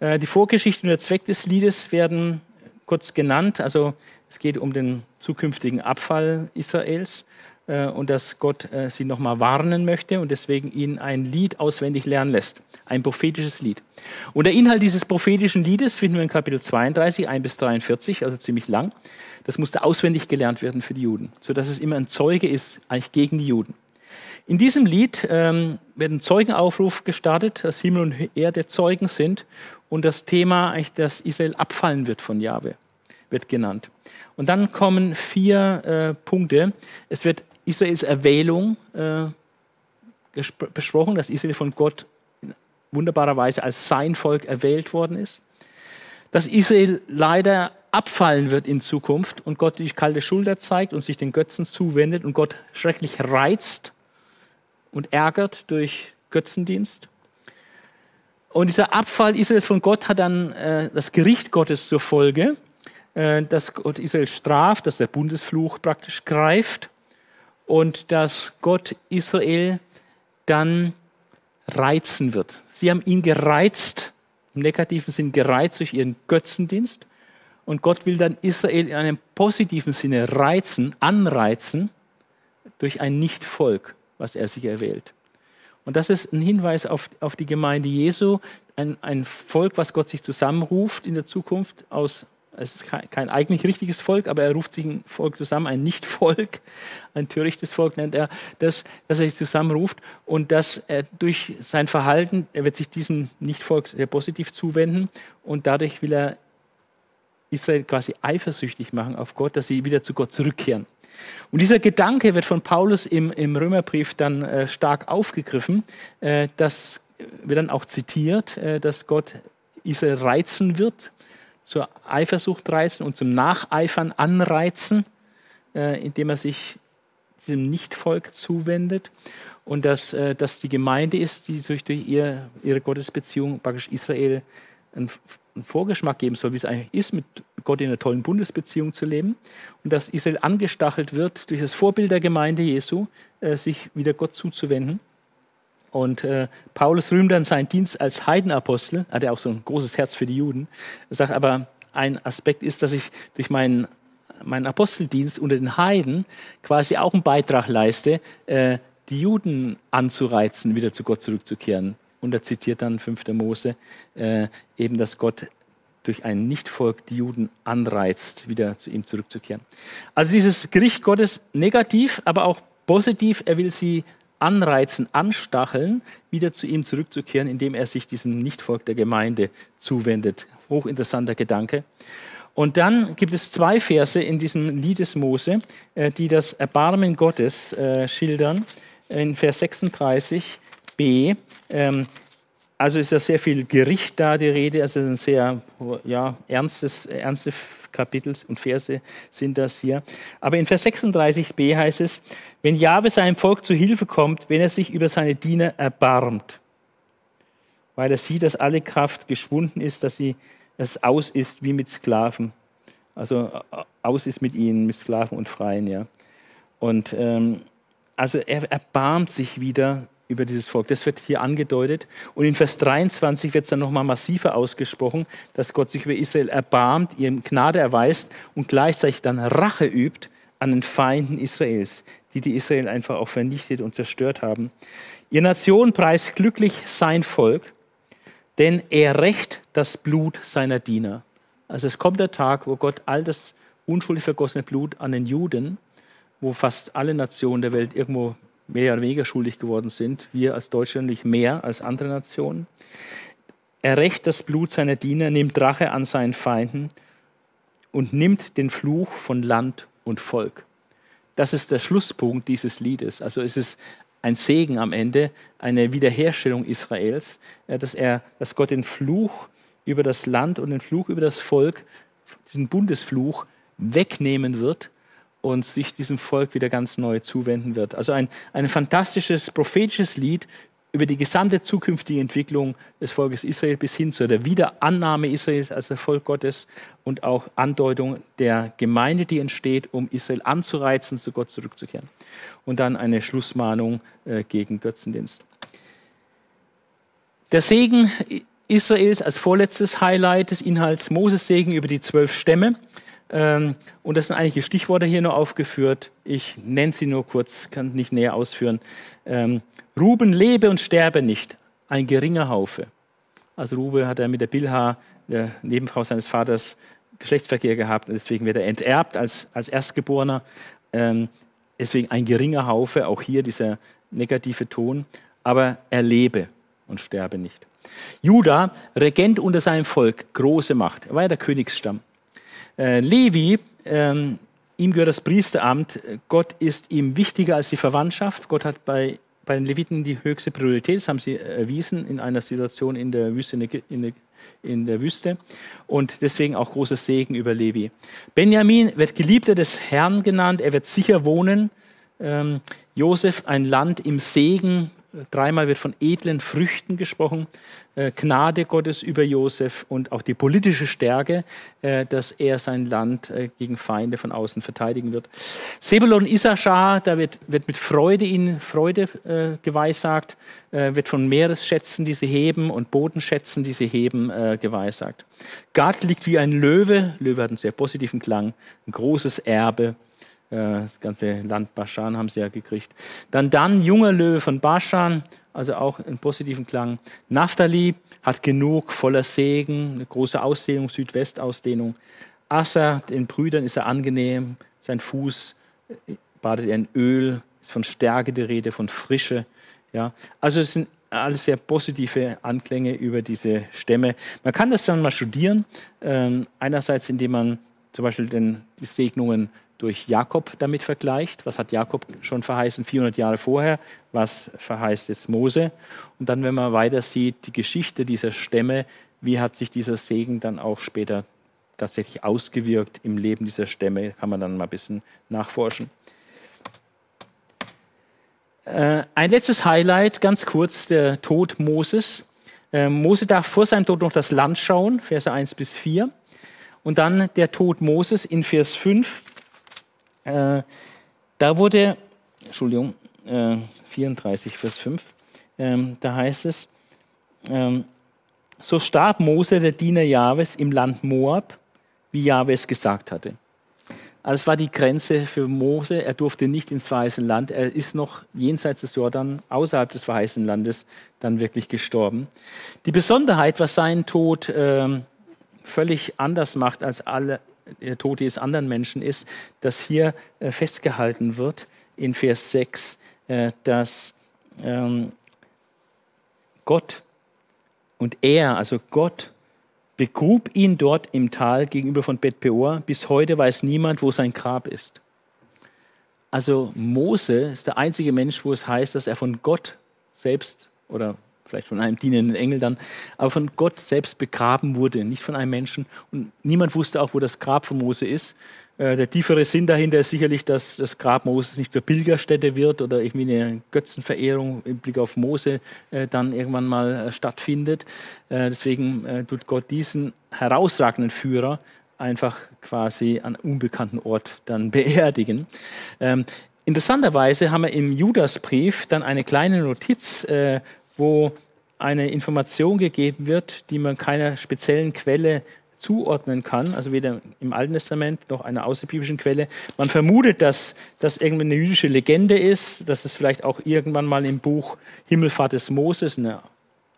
Die Vorgeschichte und der Zweck des Liedes werden kurz genannt. Also es geht um den zukünftigen Abfall Israels und dass Gott sie nochmal warnen möchte und deswegen ihnen ein Lied auswendig lernen lässt. Ein prophetisches Lied. Und der Inhalt dieses prophetischen Liedes finden wir in Kapitel 32, 1 bis 43, also ziemlich lang. Das musste auswendig gelernt werden für die Juden, sodass es immer ein Zeuge ist, eigentlich gegen die Juden. In diesem Lied ähm, wird ein Zeugenaufruf gestartet, dass Himmel und Erde Zeugen sind und das Thema, eigentlich, dass Israel abfallen wird von Jahwe, wird genannt. Und dann kommen vier äh, Punkte. Es wird Israels Erwählung äh, besprochen, dass Israel von Gott in wunderbarer Weise als sein Volk erwählt worden ist. Dass Israel leider abfallen wird in Zukunft und Gott die kalte Schulter zeigt und sich den Götzen zuwendet und Gott schrecklich reizt und ärgert durch Götzendienst. Und dieser Abfall Israels von Gott hat dann äh, das Gericht Gottes zur Folge, äh, dass Gott Israel straft, dass der Bundesfluch praktisch greift und dass Gott Israel dann reizen wird. Sie haben ihn gereizt, im negativen Sinn gereizt durch ihren Götzendienst. Und Gott will dann Israel in einem positiven Sinne reizen, anreizen durch ein Nichtvolk, was er sich erwählt. Und das ist ein Hinweis auf, auf die Gemeinde Jesu, ein, ein Volk, was Gott sich zusammenruft in der Zukunft aus es ist kein, kein, eigentlich richtiges Volk, aber er ruft sich ein Volk zusammen, ein Nicht-Volk, ein törichtes Volk nennt er, das, dass er sich zusammenruft und dass er durch sein Verhalten, er wird sich diesem Nicht-Volk sehr positiv zuwenden und dadurch will er Israel quasi eifersüchtig machen auf Gott, dass sie wieder zu Gott zurückkehren. Und dieser Gedanke wird von Paulus im, im Römerbrief dann äh, stark aufgegriffen. Äh, das wird dann auch zitiert, äh, dass Gott Israel reizen wird zur Eifersucht reizen und zum Nacheifern anreizen, äh, indem er sich diesem Nichtvolk zuwendet. Und dass äh, das die Gemeinde ist, die durch, durch ihr, ihre Gottesbeziehung praktisch Israel einen, einen, Vorgeschmack geben soll, wie es eigentlich ist, mit Gott in einer tollen Bundesbeziehung zu leben. Und dass Israel angestachelt wird, durch das Vorbild der Gemeinde Jesu, äh, sich wieder Gott zuzuwenden. Und äh, Paulus rühmt dann seinen Dienst als Heidenapostel, hat er auch so ein großes Herz für die Juden. Er sagt aber, ein Aspekt ist, dass ich durch meinen, meinen Aposteldienst unter den Heiden quasi auch einen Beitrag leiste, äh, die Juden anzureizen, wieder zu Gott zurückzukehren. Und er zitiert dann 5. Mose äh, eben, dass Gott durch ein Nichtvolk die Juden anreizt, wieder zu ihm zurückzukehren. Also dieses Gericht Gottes negativ, aber auch positiv. Er will sie anreizen, anstacheln, wieder zu ihm zurückzukehren, indem er sich diesem Nichtvolk der Gemeinde zuwendet. Hochinteressanter Gedanke. Und dann gibt es zwei Verse in diesem Lied des Mose, äh, die das Erbarmen Gottes äh, schildern. In Vers 36b also ist ja sehr viel Gericht da die Rede, also ein sehr ja, ernstes, ernste Kapitel und Verse sind das hier. Aber in Vers 36b heißt es, wenn Jahwe seinem Volk zu Hilfe kommt, wenn er sich über seine Diener erbarmt, weil er sieht, dass alle Kraft geschwunden ist, dass sie es aus ist wie mit Sklaven. Also aus ist mit ihnen, mit Sklaven und Freien, ja. Und ähm, also er erbarmt sich wieder über dieses Volk. Das wird hier angedeutet. Und in Vers 23 wird es dann nochmal massiver ausgesprochen, dass Gott sich über Israel erbarmt, ihm Gnade erweist und gleichzeitig dann Rache übt an den Feinden Israels, die die Israel einfach auch vernichtet und zerstört haben. Ihr Nation preist glücklich sein Volk, denn er rächt das Blut seiner Diener. Also es kommt der Tag, wo Gott all das unschuldig vergossene Blut an den Juden, wo fast alle Nationen der Welt irgendwo mehr oder weniger schuldig geworden sind, wir als Deutschland nicht mehr als andere Nationen. Er rächt das Blut seiner Diener, nimmt Rache an seinen Feinden und nimmt den Fluch von Land und Volk. Das ist der Schlusspunkt dieses Liedes. Also es ist ein Segen am Ende, eine Wiederherstellung Israels, dass, er, dass Gott den Fluch über das Land und den Fluch über das Volk, diesen Bundesfluch, wegnehmen wird und sich diesem Volk wieder ganz neu zuwenden wird. Also ein, ein fantastisches prophetisches Lied über die gesamte zukünftige Entwicklung des Volkes Israel bis hin zu der Wiederannahme Israels als der Volk Gottes und auch Andeutung der Gemeinde, die entsteht, um Israel anzureizen, zu Gott zurückzukehren. Und dann eine Schlussmahnung äh, gegen Götzendienst. Der Segen Israels als vorletztes Highlight des Inhalts Moses Segen über die zwölf Stämme. Ähm, und das sind einige Stichworte hier nur aufgeführt. Ich nenne sie nur kurz, kann nicht näher ausführen. Ähm, Ruben lebe und sterbe nicht, ein geringer Haufe. Also Ruben hat er mit der Bilha, der Nebenfrau seines Vaters, Geschlechtsverkehr gehabt und deswegen wird er enterbt als, als Erstgeborener. Ähm, deswegen ein geringer Haufe, auch hier dieser negative Ton. Aber er lebe und sterbe nicht. Judah, Regent unter seinem Volk, große Macht. Er war ja der Königsstamm. Äh, Levi, ähm, ihm gehört das Priesteramt. Gott ist ihm wichtiger als die Verwandtschaft. Gott hat bei, bei den Leviten die höchste Priorität. Das haben sie erwiesen in einer Situation in der Wüste. In der, in der Wüste und deswegen auch großer Segen über Levi. Benjamin wird Geliebter des Herrn genannt, er wird sicher wohnen. Ähm, Josef ein Land im Segen Dreimal wird von edlen Früchten gesprochen, äh, Gnade Gottes über Josef und auch die politische Stärke, äh, dass er sein Land äh, gegen Feinde von außen verteidigen wird. Sebulon Issachar, da wird, wird mit Freude ihnen Freude geweissagt, wird von Meeresschätzen, die sie heben und Bodenschätzen, die sie heben, geweissagt. Gad liegt wie ein Löwe, Löwe hat einen sehr positiven Klang, ein großes Erbe das ganze Land Baschan haben sie ja gekriegt. Dann Dan, junger Löwe von Baschan, also auch einen positiven Klang. Naphtali hat genug, voller Segen, eine große Ausdehnung, Südwestausdehnung. Asser, den Brüdern ist er angenehm, sein Fuß äh, badet er in Öl, ist von Stärke die Rede, von Frische. Ja. Also es sind alles sehr positive Anklänge über diese Stämme. Man kann das dann mal studieren, ähm, einerseits indem man zum Beispiel den, die Segnungen durch Jakob damit vergleicht. Was hat Jakob schon verheißen 400 Jahre vorher? Was verheißt jetzt Mose? Und dann, wenn man weiter sieht, die Geschichte dieser Stämme, wie hat sich dieser Segen dann auch später tatsächlich ausgewirkt im Leben dieser Stämme, kann man dann mal ein bisschen nachforschen. Äh, ein letztes Highlight, ganz kurz, der Tod Moses. Äh, Mose darf vor seinem Tod noch das Land schauen, Verse 1 bis 4. Und dann der Tod Moses in Vers 5 äh, da wurde, Entschuldigung, äh, 34, Vers 5, ähm, da heißt es, ähm, so starb Mose, der Diener Jahwes, im Land Moab, wie Jahwe es gesagt hatte. Also es war die Grenze für Mose. Er durfte nicht ins verheißene Land. Er ist noch jenseits des Jordan, außerhalb des verheißenen Landes, dann wirklich gestorben. Die Besonderheit, was seinen Tod äh, völlig anders macht als alle der Tod des anderen Menschen ist, dass hier äh, festgehalten wird in Vers 6, äh, dass ähm, Gott und er, also Gott, begrub ihn dort im Tal gegenüber von Bet Peor. Bis heute weiß niemand, wo sein Grab ist. Also Mose ist der einzige Mensch, wo es heißt, dass er von Gott selbst oder vielleicht von einem dienenden Engel dann, aber von Gott selbst begraben wurde, nicht von einem Menschen. Und niemand wusste auch, wo das Grab von Mose ist. Äh, der tiefere Sinn dahinter ist sicherlich, dass das Grab Moses nicht zur Pilgerstätte wird oder irgendwie eine Götzenverehrung im Blick auf Mose äh, dann irgendwann mal äh, stattfindet. Deswegen tut Gott diesen herausragenden Führer einfach quasi an unbekannten Ort dann beerdigen. Ähm, interessanterweise haben wir im Judasbrief dann eine kleine Notiz, wo eine Information gegeben wird, die man keiner speziellen Quelle zuordnen kann, also weder im Alten Testament noch einer außerbiblischen Quelle. Man vermutet, dass das irgendwie eine jüdische Legende ist, dass es vielleicht auch irgendwann mal im Buch Himmelfahrt des Moses, eine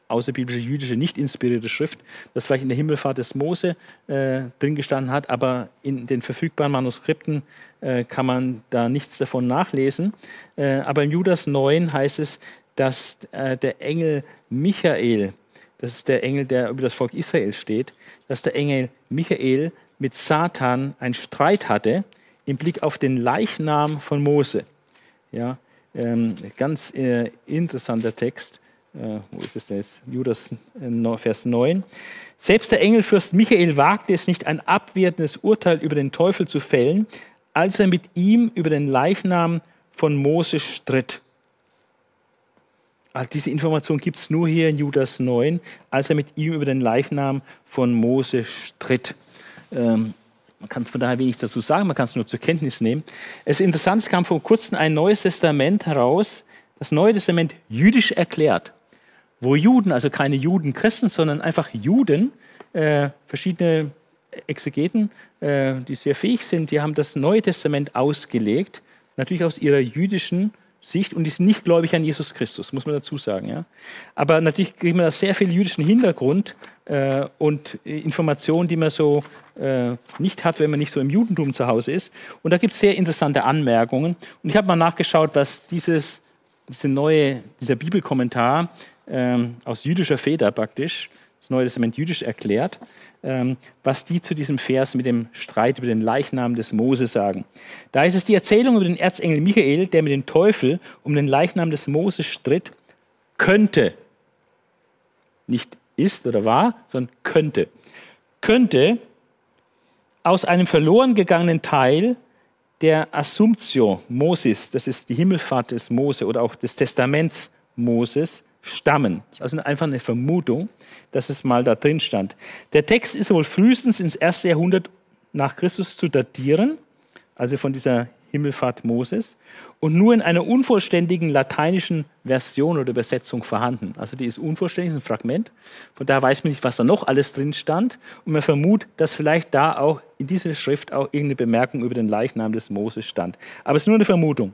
außerbiblische jüdische, nicht inspirierte Schrift, das vielleicht in der Himmelfahrt des Mose äh, drin gestanden hat, aber in den verfügbaren Manuskripten äh, kann man da nichts davon nachlesen. Äh, aber im Judas 9 heißt es, dass äh, der Engel Michael, das ist der Engel, der über das Volk Israel steht, dass der Engel Michael mit Satan einen Streit hatte im Blick auf den Leichnam von Mose. Ja, ähm, ganz äh, interessanter Text. Äh, wo ist es denn jetzt? Judas äh, Vers 9. Selbst der Engelfürst Michael wagte es nicht, ein abwertendes Urteil über den Teufel zu fällen, als er mit ihm über den Leichnam von Mose stritt. Also diese Information gibt es nur hier in Judas 9, als er mit ihm über den Leichnam von Mose stritt. Ähm, man kann von daher wenig dazu sagen, man kann es nur zur Kenntnis nehmen. Es ist interessant, es kam vor kurzem ein neues Testament heraus, das Neue Testament jüdisch erklärt, wo Juden, also keine Juden Christen, sondern einfach Juden, äh, verschiedene Exegeten, äh, die sehr fähig sind, die haben das Neue Testament ausgelegt, natürlich aus ihrer jüdischen Sicht und ist nicht gläubig an Jesus Christus, muss man dazu sagen. Ja? Aber natürlich kriegt man da sehr viel jüdischen Hintergrund äh, und Informationen, die man so äh, nicht hat, wenn man nicht so im Judentum zu Hause ist. Und da gibt es sehr interessante Anmerkungen. Und ich habe mal nachgeschaut, was dieses, diese neue, dieser Bibelkommentar äh, aus jüdischer Feder praktisch, das Neue Testament jüdisch erklärt, ähm, was die zu diesem Vers mit dem Streit über den Leichnam des Mose sagen. Da ist es die Erzählung über den Erzengel Michael, der mit dem Teufel um den Leichnam des Mose stritt, könnte, nicht ist oder war, sondern könnte, könnte aus einem verloren gegangenen Teil der Assumptio Moses, das ist die Himmelfahrt des Mose oder auch des Testaments Moses stammen. Also einfach eine Vermutung, dass es mal da drin stand. Der Text ist wohl frühestens ins erste Jahrhundert nach Christus zu datieren, also von dieser Himmelfahrt Moses, und nur in einer unvollständigen lateinischen Version oder Übersetzung vorhanden. Also die ist unvollständig, ist ein Fragment. Von daher weiß man nicht, was da noch alles drin stand. Und man vermutet, dass vielleicht da auch in dieser Schrift auch irgendeine Bemerkung über den Leichnam des Moses stand. Aber es ist nur eine Vermutung.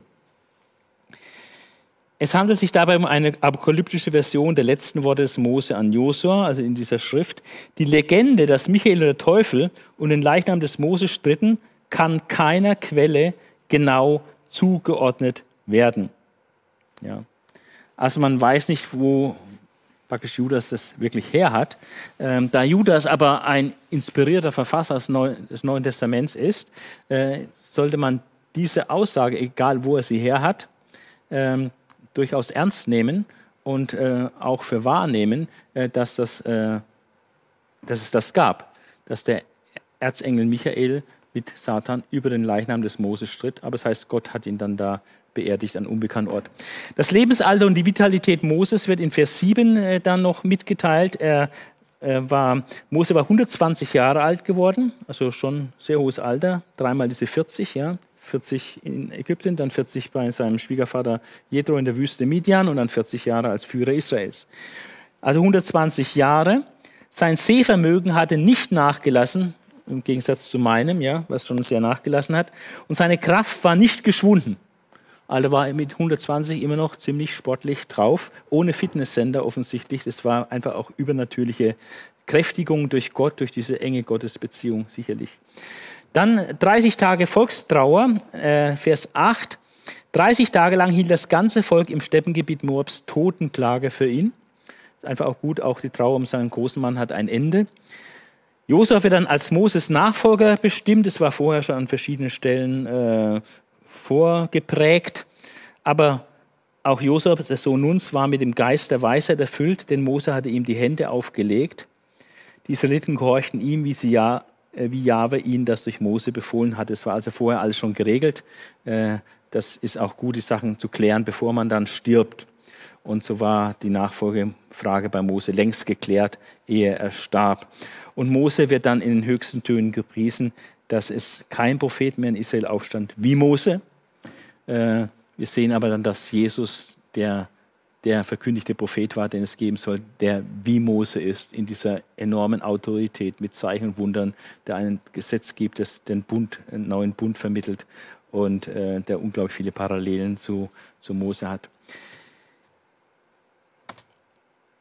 Es handelt sich dabei um eine apokalyptische Version der letzten Worte des Mose an Josua, also in dieser Schrift. Die Legende, dass Michael und der Teufel und den Leichnam des Mose stritten, kann keiner Quelle genau zugeordnet werden. Ja. Also man weiß nicht, wo praktisch Judas das wirklich her hat. Ähm, da Judas aber ein inspirierter Verfasser des, des Neuen Testaments ist, äh, sollte man diese Aussage, egal wo er sie her hat, ähm, durchaus ernst nehmen und äh, auch für wahrnehmen, äh, dass, das, äh, dass es das gab, dass der Erzengel Michael mit Satan über den Leichnam des Moses stritt. Aber es heißt, Gott hat ihn dann da beerdigt an unbekannten Ort. Das Lebensalter und die Vitalität Moses wird in Vers 7 äh, dann noch mitgeteilt. Er äh, war, Mose war 120 Jahre alt geworden, also schon sehr hohes Alter, dreimal diese 40, ja. 40 in Ägypten, dann 40 bei seinem Schwiegervater Jethro in der Wüste Midian und dann 40 Jahre als Führer Israels. Also 120 Jahre. Sein Sehvermögen hatte nicht nachgelassen, im Gegensatz zu meinem, ja, was schon sehr nachgelassen hat. Und seine Kraft war nicht geschwunden. Also war er mit 120 immer noch ziemlich sportlich drauf, ohne Fitnesssender offensichtlich. Das war einfach auch übernatürliche Kräftigung durch Gott, durch diese enge Gottesbeziehung sicherlich. Dann 30 Tage Volkstrauer, äh, Vers 8. 30 Tage lang hielt das ganze Volk im Steppengebiet Moabs Totenklage für ihn. Ist einfach auch gut, auch die Trauer um seinen großen Mann hat ein Ende. Josef wird dann als Moses Nachfolger bestimmt. Es war vorher schon an verschiedenen Stellen äh, vorgeprägt. Aber auch Josef, der Sohn Nuns, war mit dem Geist der Weisheit erfüllt, denn Mose hatte ihm die Hände aufgelegt. Die Israeliten gehorchten ihm, wie, sie ja, wie Jahwe ihnen das durch Mose befohlen hat. Es war also vorher alles schon geregelt. Äh, das ist auch gut, die Sachen zu klären, bevor man dann stirbt. Und so war die Nachfolgefrage bei Mose längst geklärt, ehe er starb. Und Mose wird dann in den höchsten Tönen gepriesen, dass es kein Prophet mehr in Israel aufstand wie Mose. Äh, wir sehen aber dann, dass Jesus der, der verkündigte Prophet war, den es geben soll, der wie Mose ist, in dieser enormen Autorität mit Zeichen und Wundern, der ein Gesetz gibt, das den Bund, einen neuen Bund vermittelt und äh, der unglaublich viele Parallelen zu, zu Mose hat.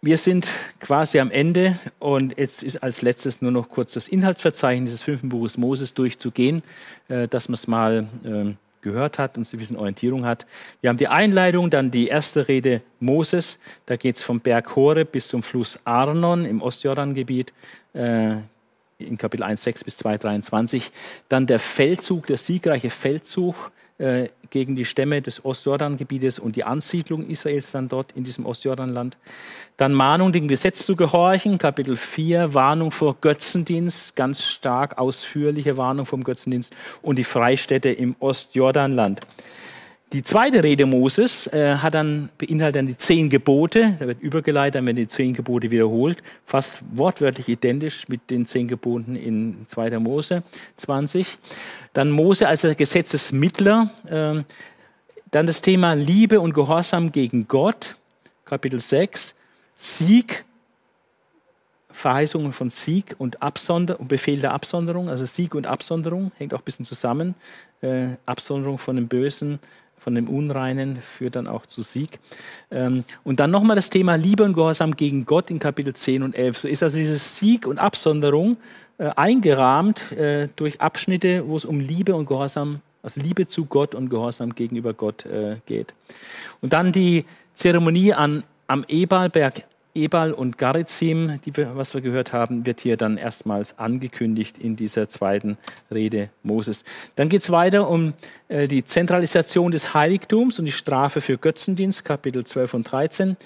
Wir sind quasi am Ende und jetzt ist als letztes nur noch kurz das Inhaltsverzeichnis des fünften Buches Moses durchzugehen, äh, dass man es mal ähm, gehört hat und ein bisschen Orientierung hat. Wir haben die Einleitung, dann die erste Rede Moses. Da geht es vom Berg Hore bis zum Fluss Arnon im Ostjordangebiet äh, in Kapitel 1, 6 bis 2, 23. Dann der Feldzug, der siegreiche Feldzug äh, gegen die Stämme des Ostjordangebietes und die Ansiedlung Israels dann dort in diesem Ostjordanland. Dann Mahnung, dem Gesetz zu gehorchen, Kapitel 4, Warnung vor Götzendienst, ganz stark ausführliche Warnung vom Götzendienst und die Freistädte im Ostjordanland. Die zweite Rede Moses äh, hat dann, beinhaltet dann die zehn Gebote. Da wird übergeleitet, dann werden die zehn Gebote wiederholt. Fast wortwörtlich identisch mit den zehn Geboten in 2. Mose 20. Dann Mose als der Gesetzesmittler. Äh, dann das Thema Liebe und Gehorsam gegen Gott, Kapitel 6. Sieg, Verheißungen von Sieg und, Absonder und Befehl der Absonderung. Also Sieg und Absonderung hängt auch ein bisschen zusammen. Äh, Absonderung von dem Bösen, von dem Unreinen führt dann auch zu Sieg. Ähm, und dann nochmal das Thema Liebe und Gehorsam gegen Gott in Kapitel 10 und 11. So ist also dieses Sieg und Absonderung äh, eingerahmt äh, durch Abschnitte, wo es um Liebe und Gehorsam, also Liebe zu Gott und Gehorsam gegenüber Gott äh, geht. Und dann die Zeremonie an, am Ebalberg Ebal und Garizim, die wir, was wir gehört haben, wird hier dann erstmals angekündigt in dieser zweiten Rede Moses. Dann geht es weiter um äh, die Zentralisation des Heiligtums und die Strafe für Götzendienst, Kapitel 12 und 13.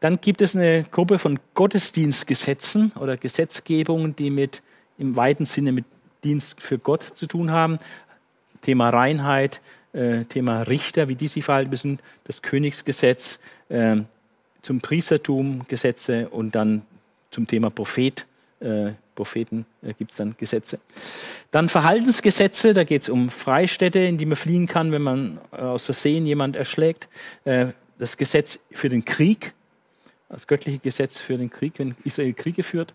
Dann gibt es eine Gruppe von Gottesdienstgesetzen oder Gesetzgebungen, die mit im weiten Sinne mit Dienst für Gott zu tun haben. Thema Reinheit, äh, Thema Richter, wie die sich verhalten müssen, das Königsgesetz, äh, zum Priestertum Gesetze und dann zum Thema Prophet, äh, Propheten äh, gibt es dann Gesetze. Dann Verhaltensgesetze, da geht es um Freistädte, in die man fliehen kann, wenn man äh, aus Versehen jemand erschlägt. Äh, das Gesetz für den Krieg, das göttliche Gesetz für den Krieg, wenn Israel Kriege führt.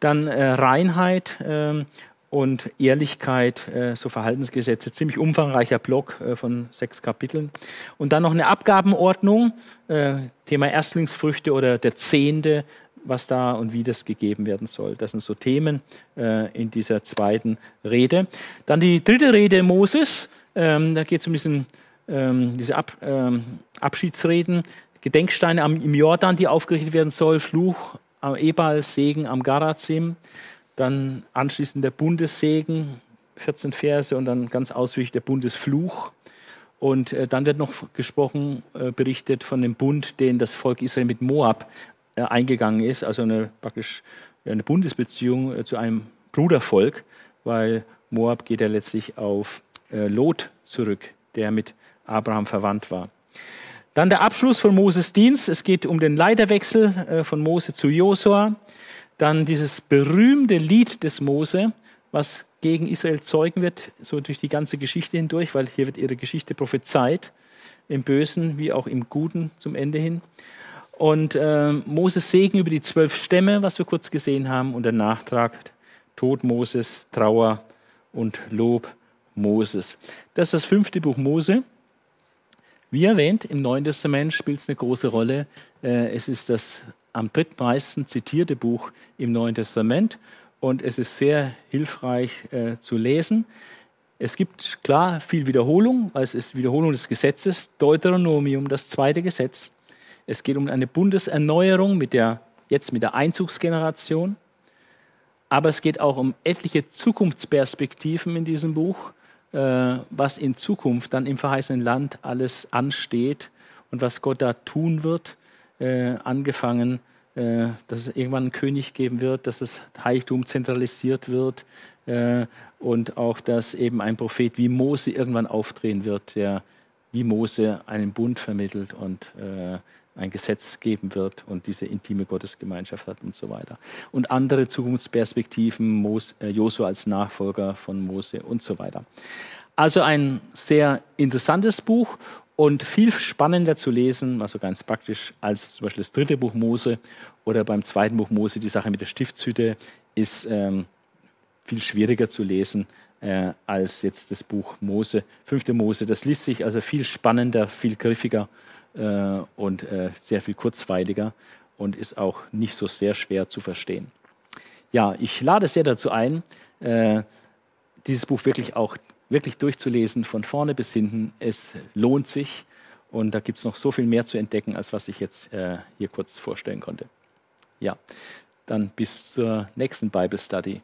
Dann äh, Reinheit ähm, und Ehrlichkeit, äh, so Verhaltensgesetze, ziemlich umfangreicher Block äh, von sechs Kapiteln. Und dann noch eine Abgabenordnung, äh, Thema Erstlingsfrüchte oder der Zehnte, was da und wie das gegeben werden soll. Das sind so Themen in dieser zweiten Rede. Dann die dritte Rede Moses, ähm, da geht es um diesen, ähm, diese Ab, ähm, Abschiedsreden, Gedenksteine am, im Jordan, die aufgerichtet werden soll, Fluch am Ebal, Segen am Garazim. Dann anschließend der Bundessegen, 14 Verse und dann ganz ausführlich der Bundesfluch. Und äh, dann wird noch gesprochen, äh, berichtet von dem Bund, den das Volk Israel mit Moab äh, eingegangen ist, also eine, praktisch eine Bundesbeziehung äh, zu einem Brudervolk, weil Moab geht ja letztlich auf äh, Lot zurück, der mit Abraham verwandt war. Dann der Abschluss von Moses Dienst. Es geht um den Leiterwechsel äh, von Mose zu Josua. Dann dieses berühmte Lied des Mose, was gegen Israel zeugen wird, so durch die ganze Geschichte hindurch, weil hier wird ihre Geschichte prophezeit, im Bösen wie auch im Guten zum Ende hin. Und äh, Moses Segen über die zwölf Stämme, was wir kurz gesehen haben, und der Nachtrag Tod Moses, Trauer und Lob Moses. Das ist das fünfte Buch Mose. Wie erwähnt, im Neuen Testament spielt es eine große Rolle. Äh, es ist das am drittmeisten zitierte Buch im Neuen Testament und es ist sehr hilfreich äh, zu lesen. Es gibt klar viel Wiederholung, weil es ist Wiederholung des Gesetzes, Deuteronomium, das zweite Gesetz. Es geht um eine Bundeserneuerung mit der, jetzt mit der Einzugsgeneration. Aber es geht auch um etliche Zukunftsperspektiven in diesem Buch, äh, was in Zukunft dann im verheißenen Land alles ansteht und was Gott da tun wird äh, angefangen, äh, dass es irgendwann einen König geben wird, dass das Heiligtum zentralisiert wird äh, und auch, dass eben ein Prophet wie Mose irgendwann aufdrehen wird, der wie Mose einen Bund vermittelt und äh, ein Gesetz geben wird und diese intime Gottesgemeinschaft hat und so weiter. Und andere Zukunftsperspektiven, Mose, äh, Josua als Nachfolger von Mose und so weiter. Also ein sehr interessantes Buch und viel spannender zu lesen, also ganz praktisch, als zum Beispiel das dritte Buch Mose oder beim zweiten Buch Mose die Sache mit der Stiftshütte ist ähm, viel schwieriger zu lesen äh, als jetzt das Buch Mose, fünfte Mose. Das liest sich also viel spannender, viel griffiger äh, und äh, sehr viel kurzweiliger und ist auch nicht so sehr schwer zu verstehen. Ja, ich lade sehr dazu ein, äh, dieses Buch wirklich auch wirklich durchzulesen, von vorne bis hinten. Es lohnt sich und da gibt es noch so viel mehr zu entdecken, als was ich jetzt äh, hier kurz vorstellen konnte. Ja, dann bis zur nächsten Bible Study.